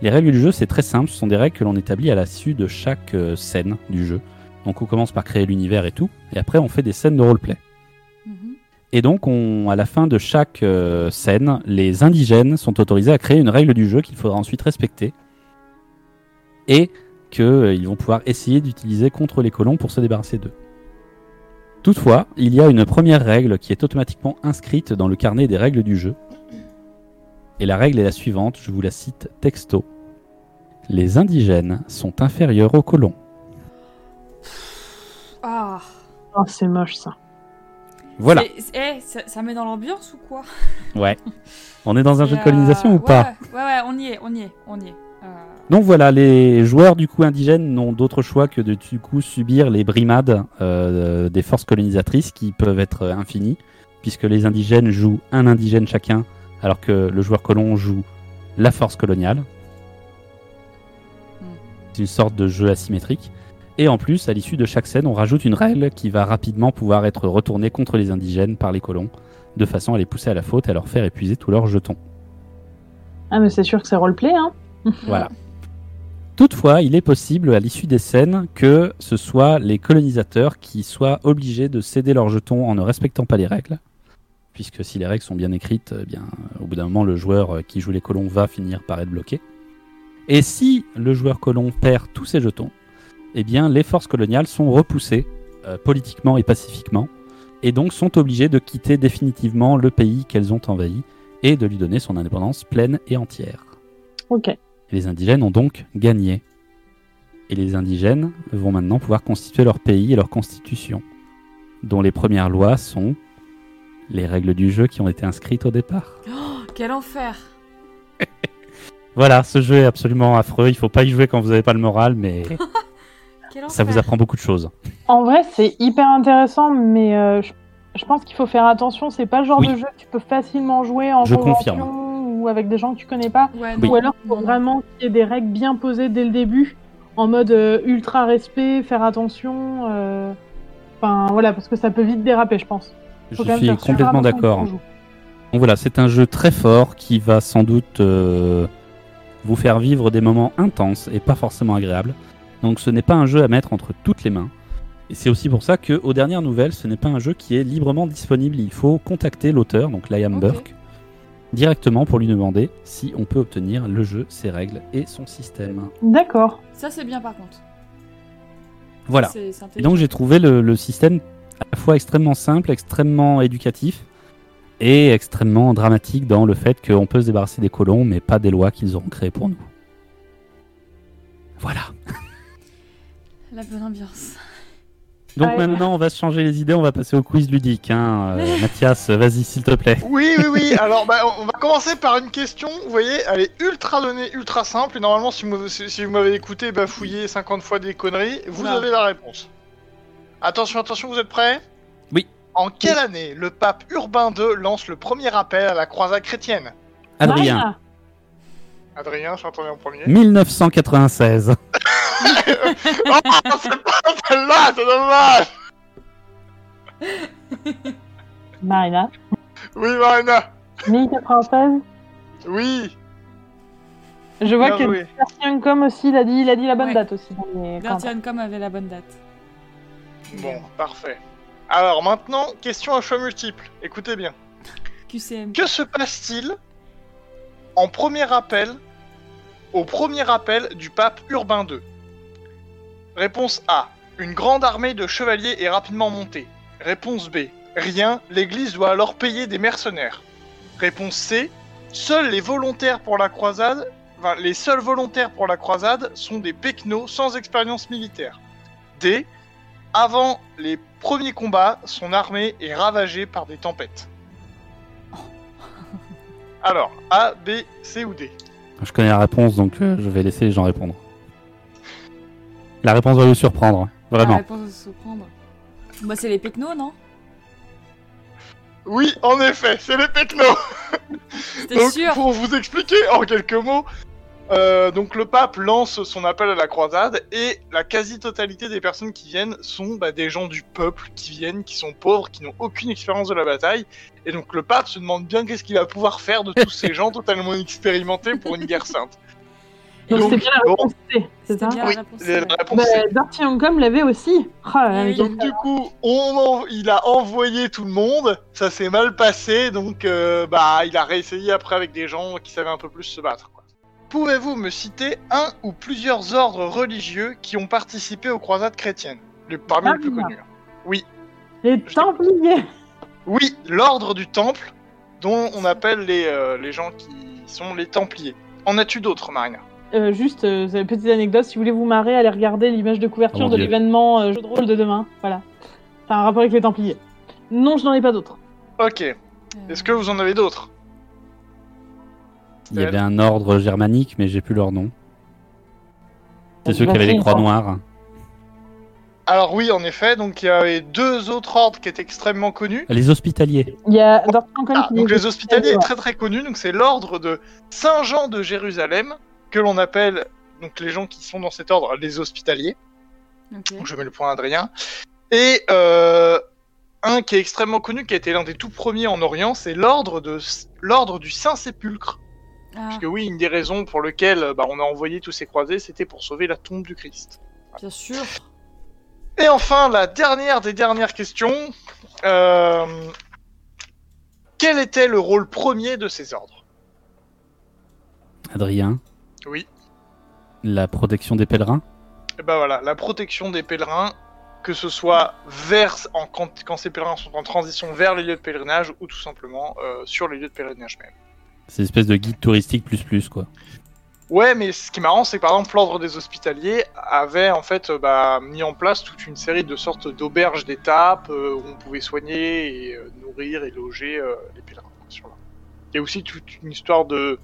Les règles du jeu, c'est très simple. Ce sont des règles que l'on établit à l'issue de chaque euh, scène du jeu. Donc, on commence par créer l'univers et tout, et après, on fait des scènes de roleplay. Mhm. Et donc, on, à la fin de chaque euh, scène, les indigènes sont autorisés à créer une règle du jeu qu'il faudra ensuite respecter. Et qu'ils vont pouvoir essayer d'utiliser contre les colons pour se débarrasser d'eux. Toutefois, il y a une première règle qui est automatiquement inscrite dans le carnet des règles du jeu. Et la règle est la suivante, je vous la cite texto. Les indigènes sont inférieurs aux colons. Ah. Oh, c'est moche ça. Voilà. Eh, ça, ça met dans l'ambiance ou quoi Ouais. On est dans un jeu de colonisation euh, ou pas ouais, ouais, ouais, on y est, on y est, on y est. Euh, Donc voilà, les joueurs du coup indigènes n'ont d'autre choix que de du coup subir les brimades euh, des forces colonisatrices qui peuvent être infinies, puisque les indigènes jouent un indigène chacun, alors que le joueur colon joue la force coloniale. Hmm. C'est une sorte de jeu asymétrique. Et en plus, à l'issue de chaque scène, on rajoute une règle qui va rapidement pouvoir être retournée contre les indigènes par les colons, de façon à les pousser à la faute et à leur faire épuiser tous leurs jetons. Ah, mais c'est sûr que c'est roleplay, hein. Voilà. Toutefois, il est possible à l'issue des scènes que ce soit les colonisateurs qui soient obligés de céder leurs jetons en ne respectant pas les règles. Puisque si les règles sont bien écrites, eh bien, au bout d'un moment, le joueur euh, qui joue les colons va finir par être bloqué. Et si le joueur colon perd tous ses jetons, eh bien, les forces coloniales sont repoussées euh, politiquement et pacifiquement, et donc sont obligées de quitter définitivement le pays qu'elles ont envahi et de lui donner son indépendance pleine et entière. Ok. Et les indigènes ont donc gagné. Et les indigènes vont maintenant pouvoir constituer leur pays et leur constitution, dont les premières lois sont les règles du jeu qui ont été inscrites au départ. Oh, quel enfer Voilà, ce jeu est absolument affreux, il faut pas y jouer quand vous n'avez pas le moral, mais ça vous apprend beaucoup de choses. En vrai, c'est hyper intéressant, mais euh, je, je pense qu'il faut faire attention. C'est pas le genre Oui. de jeu que tu peux facilement jouer en Je confirme. ou avec des gens que tu connais pas. Ouais, Oui. non, Ou alors, il faut vraiment qu'il y ait des règles bien posées dès le début, en mode euh, ultra respect, faire attention. euh, Enfin, voilà, parce que ça peut vite déraper, je pense. Je Faut suis complètement d'accord. Donc voilà, c'est un jeu très fort qui va sans doute euh, vous faire vivre des moments intenses et pas forcément agréables. Donc ce n'est pas un jeu à mettre entre toutes les mains. Et c'est aussi pour ça que, aux dernières nouvelles, ce n'est pas un jeu qui est librement disponible. Il faut contacter l'auteur, donc Liam. Burke, directement pour lui demander si on peut obtenir le jeu, ses règles et son système. D'accord. Ça, c'est bien par contre. Voilà. Et donc j'ai trouvé le, le système à la fois extrêmement simple, extrêmement éducatif et extrêmement dramatique dans le fait qu'on peut se débarrasser des colons, mais pas des lois qu'ils auront créées pour nous. Voilà. La bonne ambiance. Donc maintenant on va se changer les idées, on va passer au quiz ludique. Hein. Euh, Mathias, vas-y s'il te plaît. Oui, oui, oui. Alors, bah, on va commencer par une question. Vous voyez, elle est ultra donnée, ultra simple. Et normalement, si vous, si si vous m'avez écouté bafouiller 50 fois des conneries, vous avez la réponse. Attention, attention, vous êtes prêts? Oui. En quelle année le pape Urbain II lance le premier appel à la croisade chrétienne? Adrien. Adrien, je entendu en premier. 1996. oh, c'est pas celle-là, c'est dommage Marina. Oui, Marina 1096. Oui Je vois que Com aussi, il a dit, il a dit la bonne Ouais. date aussi. commentaires. Bertiancom avait la bonne date. Bon, parfait. Alors maintenant, question à choix multiples. Écoutez bien. QCM. Que se passe-t-il en premier appel au premier appel du pape Urbain II Réponse A. Une grande armée de chevaliers est rapidement montée. Réponse B. Rien, l'église doit alors payer des mercenaires. Réponse C. Seuls les volontaires pour la croisade, les seuls volontaires pour la croisade sont des pecnos sans expérience militaire. D. Avant les premiers combats, son armée est ravagée par des tempêtes. Alors, A, B, C ou D? Je connais la réponse donc euh, je vais laisser les gens répondre. La réponse va vous surprendre, La vraiment. réponse va se surprendre. Bah, c'est les pecnos, non? Oui, en effet, c'est les pecnos C'était Donc, sûr pour vous expliquer en quelques mots, Euh, donc le pape lance son appel à la croisade et la quasi-totalité des personnes qui viennent sont bah, des gens du peuple qui viennent, qui sont pauvres, qui n'ont aucune expérience de la bataille. Et donc le pape se demande bien qu'est-ce qu'il va pouvoir faire de tous ces gens totalement expérimentés pour une guerre sainte. Donc Donc, c'est bien la bon. réponse C, c'est ça bien Oui, la réponse. réponse bah, Darty Youngcom l'avait aussi. Oui. Donc du coup, on en- il a envoyé tout le monde, ça s'est mal passé, donc euh, bah il a réessayé après avec des gens qui savaient un peu plus se battre. quoi. Pouvez-vous me citer un ou plusieurs ordres religieux qui ont participé aux croisades chrétiennes? Les, Parmi les plus connus. Les Templiers. Oui, l'ordre du Temple, dont on appelle les, euh, les gens qui sont les Templiers. En as-tu d'autres, Marina? Euh, juste, euh, c'est une petite anecdote, si vous voulez vous marrer, allez regarder l'image de couverture Oh mon de l'événement euh, jeu de rôle de demain. Voilà. A un rapport avec les Templiers. Non, je n'en ai pas d'autres. Ok, Euh, est-ce que vous en avez d'autres? Il y avait un ordre germanique, mais j'ai plus leur nom. C'est ceux qui avaient les croix noires. Alors oui, en effet, donc il y avait deux autres ordres qui étaient extrêmement connus. Les hospitaliers. Il y a Ah, donc les hospitaliers est très très connu, donc c'est l'ordre de Saint Jean de Jérusalem que l'on appelle donc les gens qui sont dans cet ordre les hospitaliers. Donc je mets le point à Adrien. Et euh, un qui est extrêmement connu, qui a été l'un des tout premiers en Orient, c'est l'ordre de l'ordre du Saint Sépulcre. Ah, Parce que oui, une des raisons pour lesquelles bah, on a envoyé tous ces croisés, c'était pour sauver la tombe du Christ. bien sûr. Et enfin, la dernière des dernières questions. Euh, Quel était le rôle premier de ces ordres? Adrien. Oui. La protection des pèlerins. Et ben voilà, la protection des pèlerins, que ce soit vers, en, quand, quand ces pèlerins sont en transition vers les lieux de pèlerinage ou tout simplement euh, sur les lieux de pèlerinage même. C'est une espèce de guide touristique plus plus quoi. Ouais, mais ce qui est marrant, c'est que par exemple, l'ordre des hospitaliers avait en fait euh, bah, mis en place toute une série de sortes d'auberges d'étapes euh, où on pouvait soigner et euh, nourrir et loger euh, les pèlerins. Il y a aussi toute une histoire de,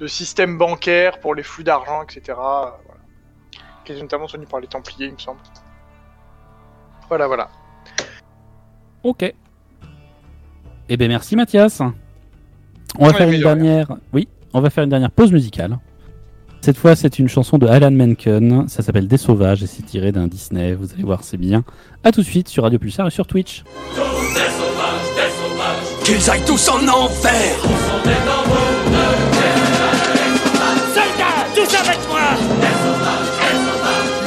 de système bancaire pour les flux d'argent, etc. voilà. Qui est notamment tenu par les Templiers, il me semble. Voilà, voilà. Ok. Eh ben merci Mathias. On va Ouais, faire une rien. dernière. Oui, on va faire une dernière pause musicale. Cette fois, c'est une chanson de Alan Menken. Ça s'appelle Des Sauvages et c'est tiré d'un Disney. Vous allez voir, c'est bien. À tout de suite sur Radio Pulsar et sur Twitch. Qu'ils aillent tous en enfer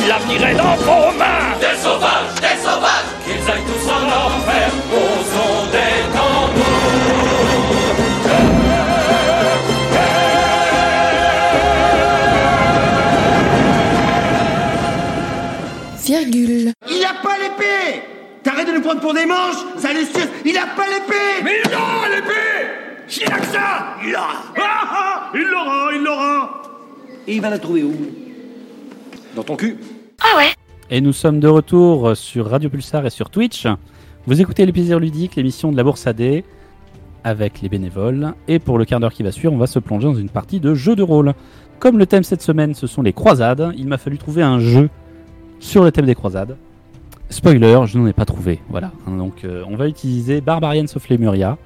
L'avenir est dans vos mains. Des sauvages, des sauvages. Qu'ils aillent tous en enfer au son des Virgule. Il a pas l'épée. T'arrêtes de nous prendre pour des manches Ça les suce Il a pas l'épée. Mais il aura l'épée. S'il a que ça? Il l'aura Ah ah Il l'aura, il l'aura Et il va la trouver où? Dans ton cul Et nous sommes de retour sur Radio Pulsar et sur Twitch. Vous écoutez les plaisirs ludiques, l'émission de la Bourse AD avec les bénévoles. Et pour le quart d'heure qui va suivre, on va se plonger dans une partie de jeu de rôle. Comme le thème cette semaine, ce sont les croisades, il m'a fallu trouver un jeu sur le thème des croisades. Spoiler, je n'en ai pas trouvé. Voilà. Donc euh, on va utiliser Barbarians of Lemuria,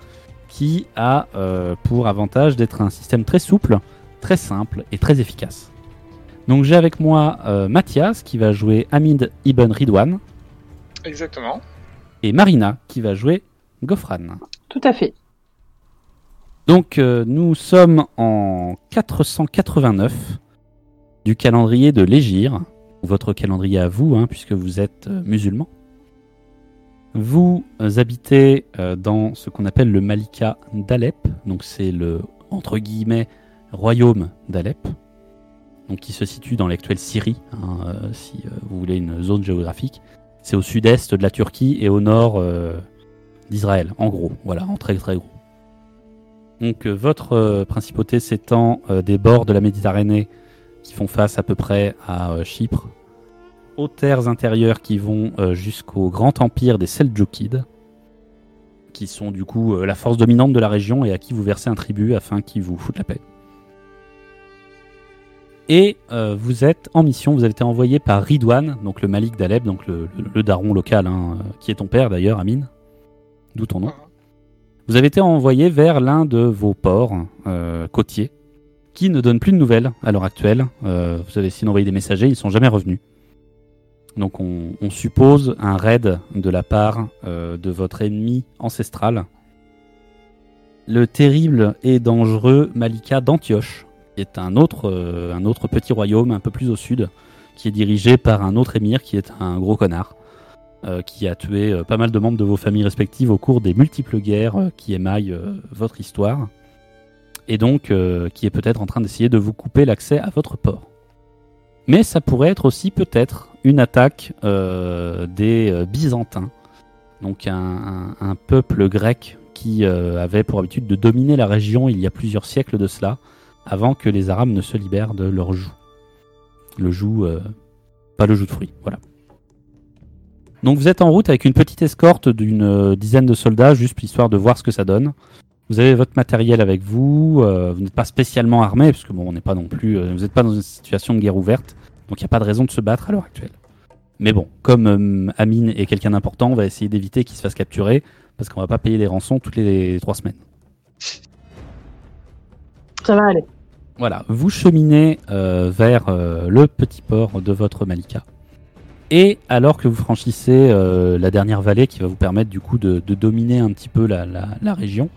qui a euh, pour avantage d'être un système très souple, très simple et très efficace. Donc j'ai avec moi euh, Mathias qui va jouer Hamid Ibn Ridwan Exactement. et Marina qui va jouer Gofran. Tout à fait. Donc euh, nous sommes en 489 du calendrier de l'Égir, votre calendrier à vous hein, puisque vous êtes euh, musulman. Vous euh, habitez euh, dans ce qu'on appelle le Malika d'Alep, donc c'est le entre guillemets royaume d'Alep, qui se situe dans l'actuelle Syrie, hein, euh, si euh, vous voulez une zone géographique. C'est au sud-est de la Turquie et au nord euh, d'Israël, en gros, voilà, en très très gros. Donc votre principauté s'étend des bords de la Méditerranée qui font face à peu près à Chypre, aux terres intérieures qui vont jusqu'au grand empire des Seldjoukides, qui sont du coup la force dominante de la région et à qui vous versez un tribut afin qu'ils vous foutent la paix. Et euh, vous êtes en mission, vous avez été envoyé par Ridwan, donc le Malik d'Alep, donc le, le- le daron local, hein, euh, qui est ton père d'ailleurs, Amine, d'où ton nom. Vous avez été envoyé vers l'un de vos ports euh, côtiers, qui ne donnent plus de nouvelles à l'heure actuelle. Euh, vous avez essayé d'envoyer des messagers, ils sont jamais revenus. Donc on, on suppose un raid de la part de votre ennemi ancestral, le terrible et dangereux Malika d'Antioche, est un autre, euh, un autre petit royaume un peu plus au sud, qui est dirigé par un autre émir qui est un gros connard, euh, qui a tué euh, pas mal de membres de vos familles respectives au cours des multiples guerres qui émaillent votre histoire, et donc qui est peut-être en train d'essayer de vous couper l'accès à votre port. Mais ça pourrait être aussi peut-être une attaque des Byzantins, donc un, peuple grec qui avait pour habitude de dominer la région il y a plusieurs siècles de cela, avant que les Arabes ne se libèrent de leur joug. Le joug, euh, pas le joug de fruits, voilà. Donc vous êtes en route avec une petite escorte d'une euh, dizaine de soldats, juste histoire de voir ce que ça donne. Vous avez votre matériel avec vous, euh, vous n'êtes pas spécialement armé, parce que bon, on n'est pas non plus, vous n'êtes pas dans une situation de guerre ouverte, donc il n'y a pas de raison de se battre à l'heure actuelle. Mais bon, comme Amine est quelqu'un d'important, on va essayer d'éviter qu'il se fasse capturer, parce qu'on va pas payer des rançons toutes les trois semaines. Ça va aller. Voilà, vous cheminez euh, vers euh, le petit port de votre Malika. Et alors que vous franchissez euh, la dernière vallée qui va vous permettre du coup de, de dominer un petit peu la, la- la région,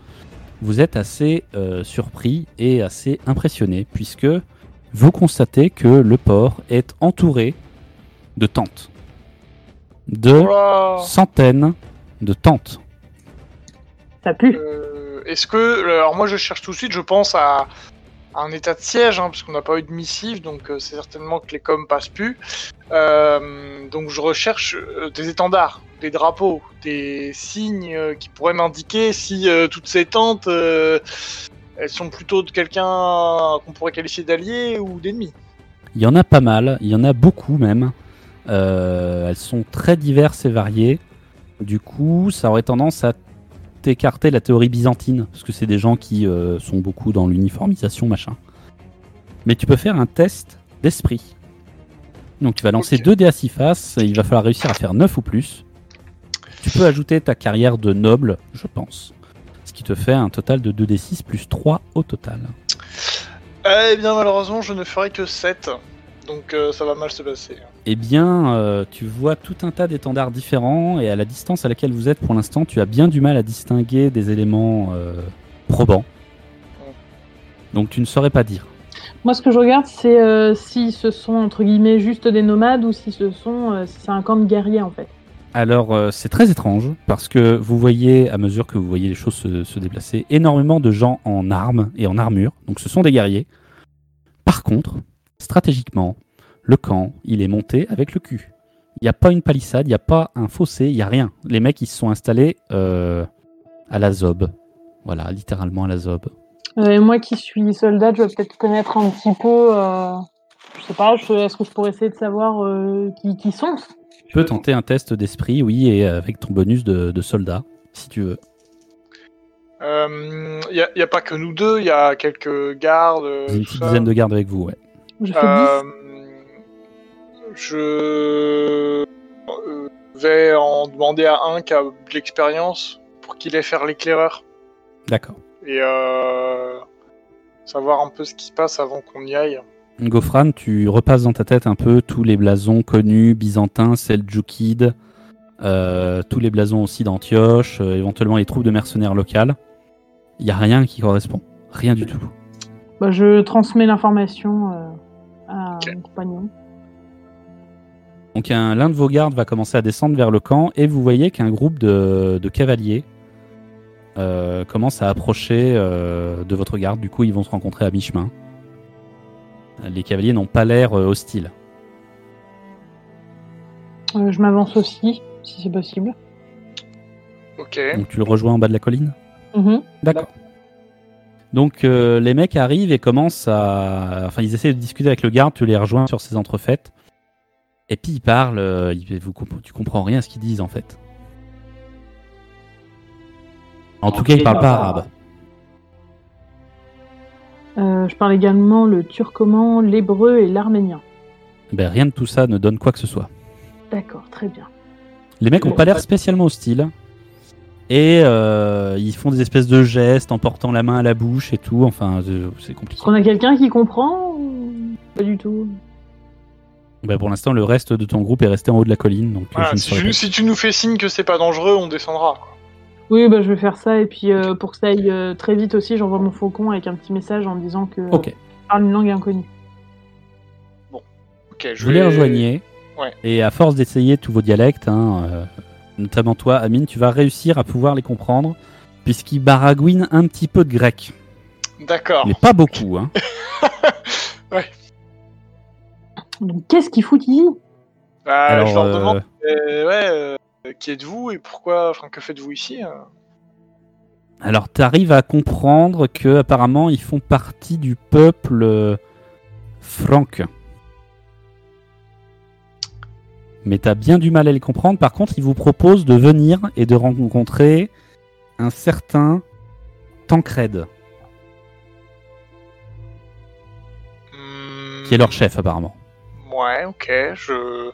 vous êtes assez euh, surpris et assez impressionné puisque vous constatez que le port est entouré de tentes. De centaines de tentes. Ça pue. Euh, Est-ce que. Alors, moi, je cherche tout de suite, je pense à un état de siège, hein, parce qu'on n'a pas eu de missive, donc euh, c'est certainement que les coms passent plus. Euh, donc, je recherche euh, des étendards, des drapeaux, des signes qui pourraient m'indiquer si toutes ces tentes. elles sont plutôt de quelqu'un qu'on pourrait qualifier d'allié ou d'ennemi. Il y en a pas mal, il y en a beaucoup même. Elles sont très diverses et variées. Du coup, ça aurait tendance à t'écarter la théorie byzantine, parce que c'est des gens qui euh, sont beaucoup dans l'uniformisation, machin. Mais tu peux faire un test d'esprit. Donc tu vas lancer Ok. 2 dés à 6 faces, et il va falloir réussir à faire 9 ou plus. Tu peux ajouter ta carrière de noble, je pense. Ce qui te fait un total de 2d6 plus 3 au total. Eh bien, malheureusement, je ne ferai que 7. Donc, euh, ça va mal se passer. Eh bien, euh, tu vois tout un tas d'étendards différents et à la distance à laquelle vous êtes pour l'instant, tu as bien du mal à distinguer des éléments euh, probants. Donc tu ne saurais pas dire. Moi, ce que je regarde, c'est euh, si ce sont entre guillemets juste des nomades ou si ce sont, si c'est un camp de guerriers en fait. Alors c'est très étrange parce que vous voyez, à mesure que vous voyez les choses se, se déplacer, énormément de gens en armes et en armure. Donc ce sont des guerriers. Par contre, stratégiquement, le camp, il est monté avec le cul. Il n'y a pas une palissade, il n'y a pas un fossé, il n'y a rien. Les mecs, ils se sont installés euh, à la zob. Voilà, littéralement à la zob. Euh, et moi qui suis soldat, je vais peut-être connaître un petit peu. euh, je sais pas, est-ce que je pourrais essayer de savoir euh, qui, qui sont? Tu peux tenter un test d'esprit, oui, et avec ton bonus de, de soldat, si tu veux. Il n'y a, y a pas que nous deux, il y a quelques gardes. Vous avez une petite ça. dizaine de gardes avec vous, ouais. Je fais Euh, je euh, vais en demander à un qui a de l'expérience pour qu'il aille faire l'éclaireur D'accord. et euh, savoir un peu ce qui se passe avant qu'on y aille. Gofran, tu repasses dans ta tête un peu tous les blasons connus, byzantins, seldjoukides, euh, tous les blasons aussi d'Antioche, euh, éventuellement les troupes de mercenaires locales. Il n'y a rien qui correspond. Rien du tout. Bah, je transmets l'information euh, à mon compagnon. Donc un- l'un de vos gardes va commencer à descendre vers le camp et vous voyez qu'un groupe de, de cavaliers euh, commence à approcher euh, de votre garde. Du coup, ils vont se rencontrer à mi-chemin. Les cavaliers n'ont pas l'air euh, hostiles. Euh, je m'avance aussi, si c'est possible. Ok. Donc tu le rejoins en bas de la colline? Mhm. D'accord. Donc euh, les mecs arrivent et commencent à... Enfin, ils essaient de discuter avec le garde, tu les rejoins sur ces entrefaites. Et puis ils parlent, euh, ils- vous comp- tu comprends rien à ce qu'ils disent en fait. En tout cas, ils parlent pas arabe. Euh, je parle également le turcoman, l'hébreu et l'arménien. Ben, rien de tout ça ne donne quoi que ce soit. D'accord, très bien. Les mecs ont pas l'air spécialement hostiles. Et euh, ils font des espèces de gestes en portant la main à la bouche et tout. Enfin, c'est compliqué. Est-ce qu'on a quelqu'un qui comprend ou Pas du tout? Bah, pour l'instant, le reste de ton groupe est resté en haut de la colline. Donc, euh, Voilà, je ne si, tu, pas. si tu nous fais signe que c'est pas dangereux, on descendra. quoi. Oui, bah, je vais faire ça. Et puis, euh, pour que ça aille euh, très vite aussi, j'envoie mon faucon avec un petit message en disant que Ok. je parle une langue inconnue. Ok, je Vous les vais- rejoignez. Ouais. Et à force d'essayer tous vos dialectes, hein, euh, notamment toi, Amine, tu vas réussir à pouvoir les comprendre. Puisqu'ils baragouinent un petit peu de grec. D'accord. Mais pas beaucoup. Hein. Donc, qu'est-ce qu'ils foutent ici Bah, Alors, je leur euh, demande euh, ouais, euh, qui êtes-vous et pourquoi, enfin, que faites-vous ici euh Alors, tu arrives à comprendre que apparemment ils font partie du peuple euh, franque. Mais t'as bien du mal à les comprendre. Par contre, ils vous proposent de venir et de rencontrer un certain Tancred, Hmm, qui est leur chef apparemment. Ouais, ok, je.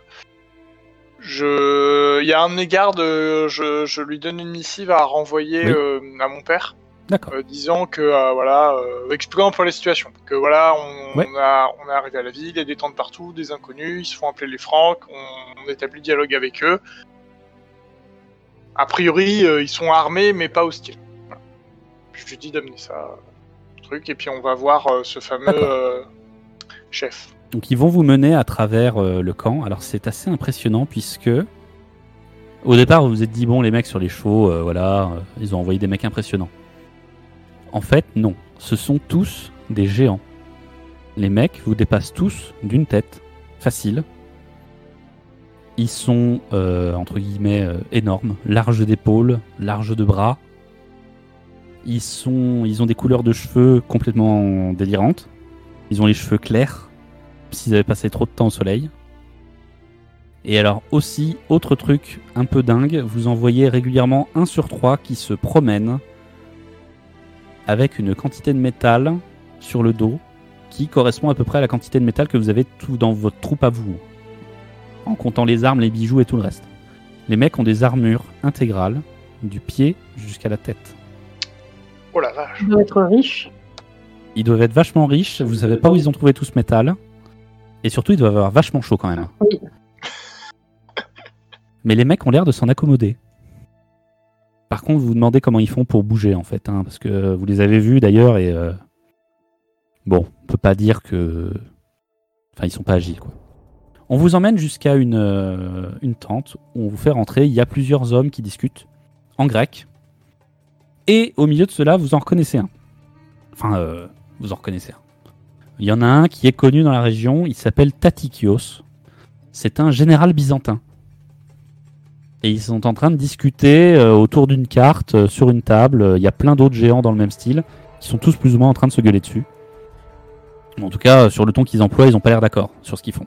Je. Il y a un de mes gardes, je, je lui donne une missive à renvoyer Oui. euh, à mon père, D'accord. euh, disant que, euh, voilà, expliquant un peu la situation. Que voilà, on, Ouais. on a, on est arrivé à la ville, il y a des tentes partout, des inconnus, ils se font appeler les Francs, on, on établit le dialogue avec eux. A priori, ils sont armés, mais pas hostiles. Voilà. Je lui dis d'amener ça, truc, et puis on va voir ce fameux chef. Donc ils vont vous mener à travers euh, le camp. Alors c'est assez impressionnant puisque au départ vous vous êtes dit bon les mecs sur les chevaux, euh, voilà, euh, ils ont envoyé des mecs impressionnants. En fait non, ce sont tous des géants. Les mecs vous dépassent tous d'une tête, facile. Ils sont entre guillemets énormes, larges d'épaules, larges de bras. Ils sont, ils ont des couleurs de cheveux complètement délirantes. Ils ont les cheveux clairs s'ils avaient passé trop de temps au soleil. Et alors aussi, autre truc un peu dingue, vous en voyez régulièrement un sur trois qui se promène avec une quantité de métal sur le dos qui correspond à peu près à la quantité de métal que vous avez tout dans votre troupe à vous. En comptant les armes, les bijoux et tout le reste. Les mecs ont des armures intégrales, du pied jusqu'à la tête. Oh la vache. Ils doivent être riches. Ils doivent être vachement riches, vous savez pas où ils ont trouvé tout ce métal. Et surtout, ils doivent avoir vachement chaud quand même. Oui. Mais les mecs ont l'air de s'en accommoder. Par contre, vous vous demandez comment ils font pour bouger en fait, hein, parce que vous les avez vus d'ailleurs et euh, bon, on peut pas dire que, enfin, ils sont pas agiles quoi. On vous emmène jusqu'à une, euh, une tente où on vous fait rentrer. Il y a plusieurs hommes qui discutent en grec. Et au milieu de cela, vous en reconnaissez un. Enfin, euh, vous en reconnaissez un. Il y en a un qui est connu dans la région, il s'appelle Tatikios. C'est un général byzantin. Et ils sont en train de discuter euh, autour d'une carte, euh, sur une table. Euh, Il y a plein d'autres géants dans le même style, qui sont tous plus ou moins en train de se gueuler dessus. En tout cas, euh, sur le ton qu'ils emploient, ils n'ont pas l'air d'accord sur ce qu'ils font.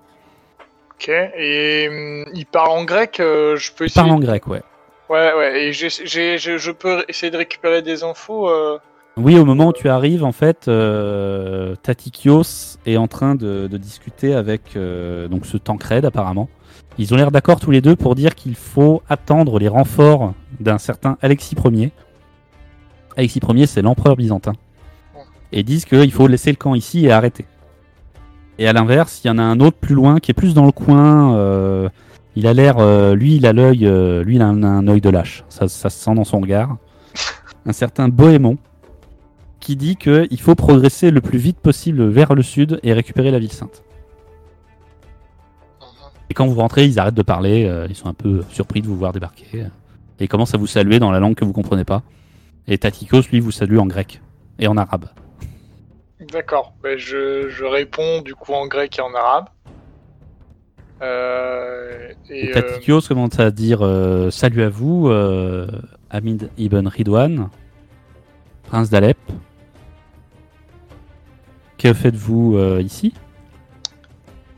Ok, et hum, il parle en grec, euh, je peux Ils essayer. parlent en grec, ouais. Ouais, ouais, et je peux essayer de récupérer des infos. euh, Oui, au moment où tu arrives, en fait, euh, Tatikios est en train de, discuter avec euh, donc ce Tancred, apparemment. Ils ont l'air d'accord tous les deux pour dire qu'il faut attendre les renforts d'un certain Alexis Ier. Alexis Ier, c'est l'empereur byzantin. Et disent qu'il faut laisser le camp ici et arrêter. Et à l'inverse, il y en a un autre plus loin qui est plus dans le coin. euh, il a l'air, euh, lui, il a l'œil, lui, il a un, œil de lâche. Ça, ça se sent dans son regard. Un certain Bohémond qui dit qu'il faut progresser le plus vite possible vers le sud et récupérer la ville sainte. Et quand vous rentrez, ils arrêtent de parler, euh, ils sont un peu surpris de vous voir débarquer. euh, et ils commencent à vous saluer dans la langue que vous comprenez pas. Et Tatikos, lui, vous salue en grec et en arabe. D'accord, ben, je, je réponds du coup en grec et en arabe. Euh, Et, et euh, Tatikios commence à dire euh, Salut à vous, euh, Hamid ibn Ridwan, prince d'Alep. Que faites-vous euh, ici?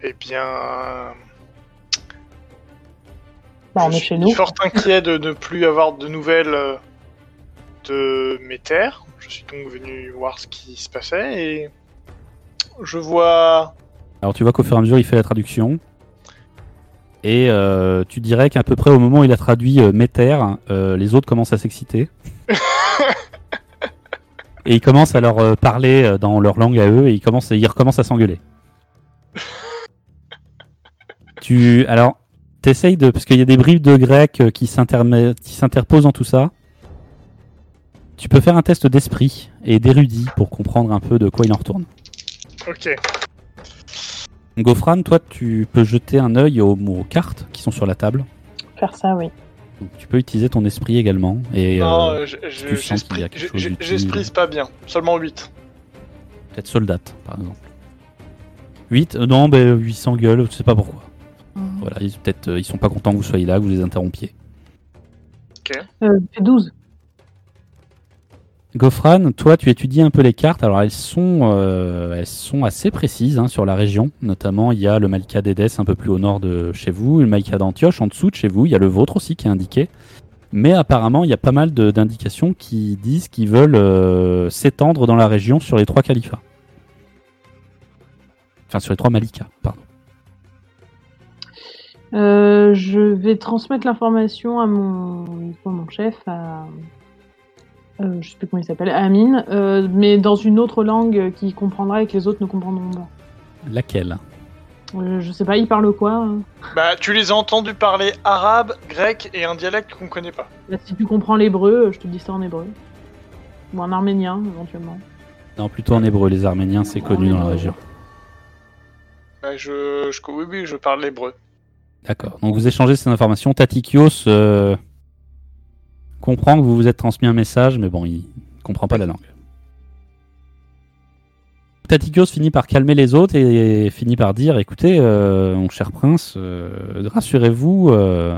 Eh bien, Bah, on je est chez suis nous. fort inquiet de ne plus avoir de nouvelles euh, de mes terres. Je suis donc venu voir ce qui se passait et je vois. Alors tu vois qu'au fur et à mesure, il fait la traduction. Et euh, tu dirais qu'à peu près au moment où il a traduit euh, Méter, euh, les autres commencent à s'exciter. et ils commencent à leur euh, parler euh, dans leur langue à eux et ils, commencent, ils recommencent à s'engueuler. tu, alors, t'essayes de. Parce qu'il y a des bribes de grec euh, qui s'interposent dans tout ça. Tu peux faire un test d'esprit et d'érudit pour comprendre un peu de quoi il en retourne. Ok. Gofran, toi, tu peux jeter un œil aux, aux cartes qui sont sur la table. Faire ça, oui. Donc, tu peux utiliser ton esprit également. Et non, euh, euh, j'esprise pas bien. Seulement 8. peut-être soldate, par exemple. 8 Non, ben 800 gueules, je sais pas pourquoi. Voilà, ils, peut-être, euh, ils sont pas contents que vous soyez là, que vous les interrompiez. Euh, c'est 12. Gofran, toi, tu étudies un peu les cartes. Alors, elles sont, euh, elles sont assez précises hein, sur la région. Notamment, il y a le Malika d'Édesse un peu plus au nord de chez vous, le Malika d'Antioche en dessous de chez vous. Il y a le vôtre aussi qui est indiqué. Mais apparemment, il y a pas mal d'indications qui disent qu'ils veulent euh, s'étendre dans la région sur les trois califats. Enfin, sur les trois Malikas, pardon. Euh, je vais transmettre l'information à mon, mon chef. Euh, je sais plus comment il s'appelle, Amine, euh, mais dans une autre langue qu'il comprendra et que les autres ne comprendront pas. Laquelle? Euh, je sais pas, il parle quoi hein? Bah, tu les as entendus parler arabe, grec et un dialecte qu'on connaît pas. Bah, Si tu comprends l'hébreu, je te dis ça en hébreu. Ou en arménien, éventuellement. Non, plutôt en hébreu. Les Arméniens, c'est connu dans la région. Bah, je, je, oui, oui, je parle l'hébreu. D'accord. Donc vous échangez ces informations. Tatikios euh, comprend que vous vous êtes transmis un message, mais bon, il comprend pas la langue. Tatikios finit par calmer les autres et finit par dire écoutez, euh, mon cher prince, euh, rassurez-vous, euh,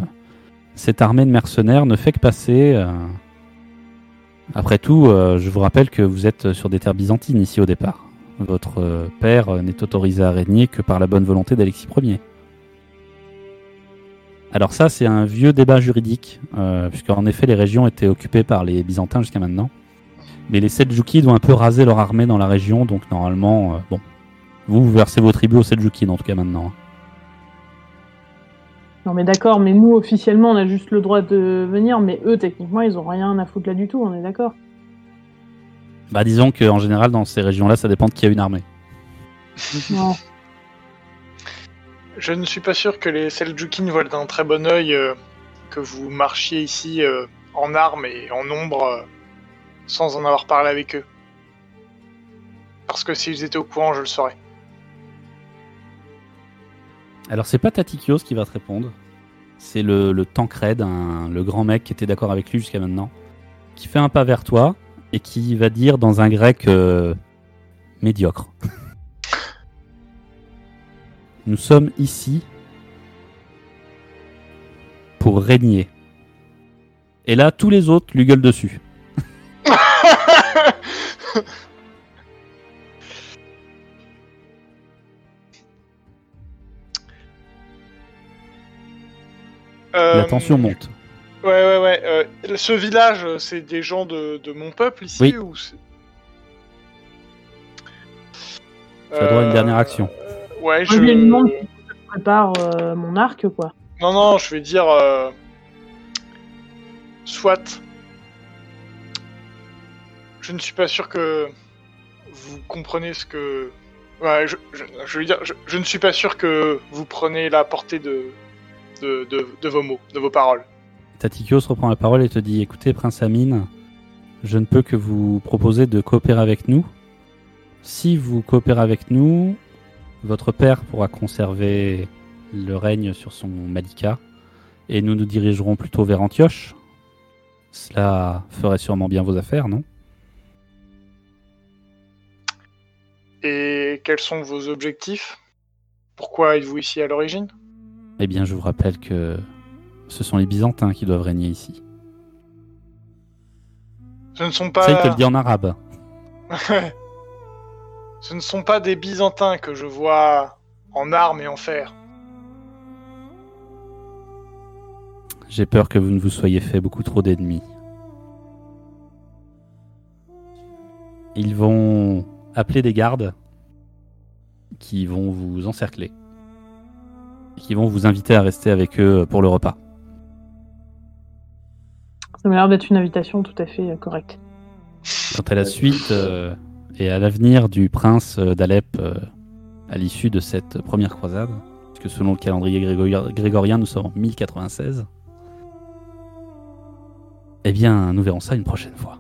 cette armée de mercenaires ne fait que passer. Après tout, je vous rappelle que vous êtes sur des terres byzantines ici au départ. Votre père n'est autorisé à régner que par la bonne volonté d'Alexis Ier. Alors ça, c'est un vieux débat juridique, euh, puisqu'en effet, les régions étaient occupées par les Byzantins jusqu'à maintenant. Mais les Seljoukides ont un peu rasé leur armée dans la région, donc normalement, euh, bon, vous, vous versez vos tribus aux Seljoukides en tout cas maintenant. Non mais d'accord, mais nous officiellement on a juste le droit de venir, mais eux techniquement ils ont rien à foutre là du tout, on est d'accord. Bah disons qu'en général, dans ces régions-là, ça dépend de qui a une armée. Non. Je ne suis pas sûr que les Seljoukides voient d'un très bon œil euh, que vous marchiez ici euh, en armes et en nombre euh, sans en avoir parlé avec eux. Parce que s'ils étaient au courant, je le saurais. Alors c'est pas Tatikios qui va te répondre, c'est le, le Tancred, le grand mec qui était d'accord avec lui jusqu'à maintenant, qui fait un pas vers toi et qui va dire dans un grec euh, médiocre. Nous sommes ici pour régner. Et là, tous les autres lui gueulent dessus. Euh, La tension monte. Ouais, ouais, ouais. euh, ce village, euh, c'est des gens de, de mon peuple ici Oui. ou as droit à une Euh, dernière action. Ouais, je. je lui demande si je prépare euh, mon arc quoi. Non, non, je vais dire. euh, Soit. Je ne suis pas sûr que vous comprenez ce que. Ouais, je, je, je veux dire, je, je ne suis pas sûr que vous prenez la portée de, de, de, de vos mots, de vos paroles. Tatikios reprend la parole et te dit Écoutez, Prince Amine, je ne peux que vous proposer de coopérer avec nous. Si vous coopérez avec nous, votre père pourra conserver le règne sur son Malika et nous nous dirigerons plutôt vers Antioche. Cela ferait sûrement bien vos affaires, non? Et quels sont vos objectifs? Pourquoi êtes-vous ici à l'origine? Eh bien, je vous rappelle que ce sont les Byzantins qui doivent régner ici. Ce ne sont pas. Ça, il te le dit en arabe. Ce ne sont pas des Byzantins que je vois en armes et en fer. J'ai peur que vous ne vous soyez fait beaucoup trop d'ennemis. Ils vont appeler des gardes qui vont vous encercler. qui vont vous inviter à rester avec eux pour le repas. Ça m'a l'air d'être une invitation tout à fait euh, correcte. Quant à la suite euh, et à l'avenir du prince euh, d'Alep euh, à l'issue de cette première croisade, puisque selon le calendrier grégori- grégorien, nous sommes en 1096, eh bien, nous verrons ça une prochaine fois.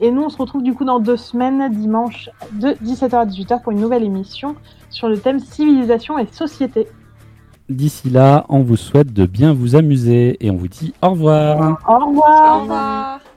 Et nous, on se retrouve du coup dans deux semaines, dimanche de 17h à 18h pour une nouvelle émission sur le thème civilisation et société. D'ici là, on vous souhaite de bien vous amuser et on vous dit au revoir. Au revoir Au revoir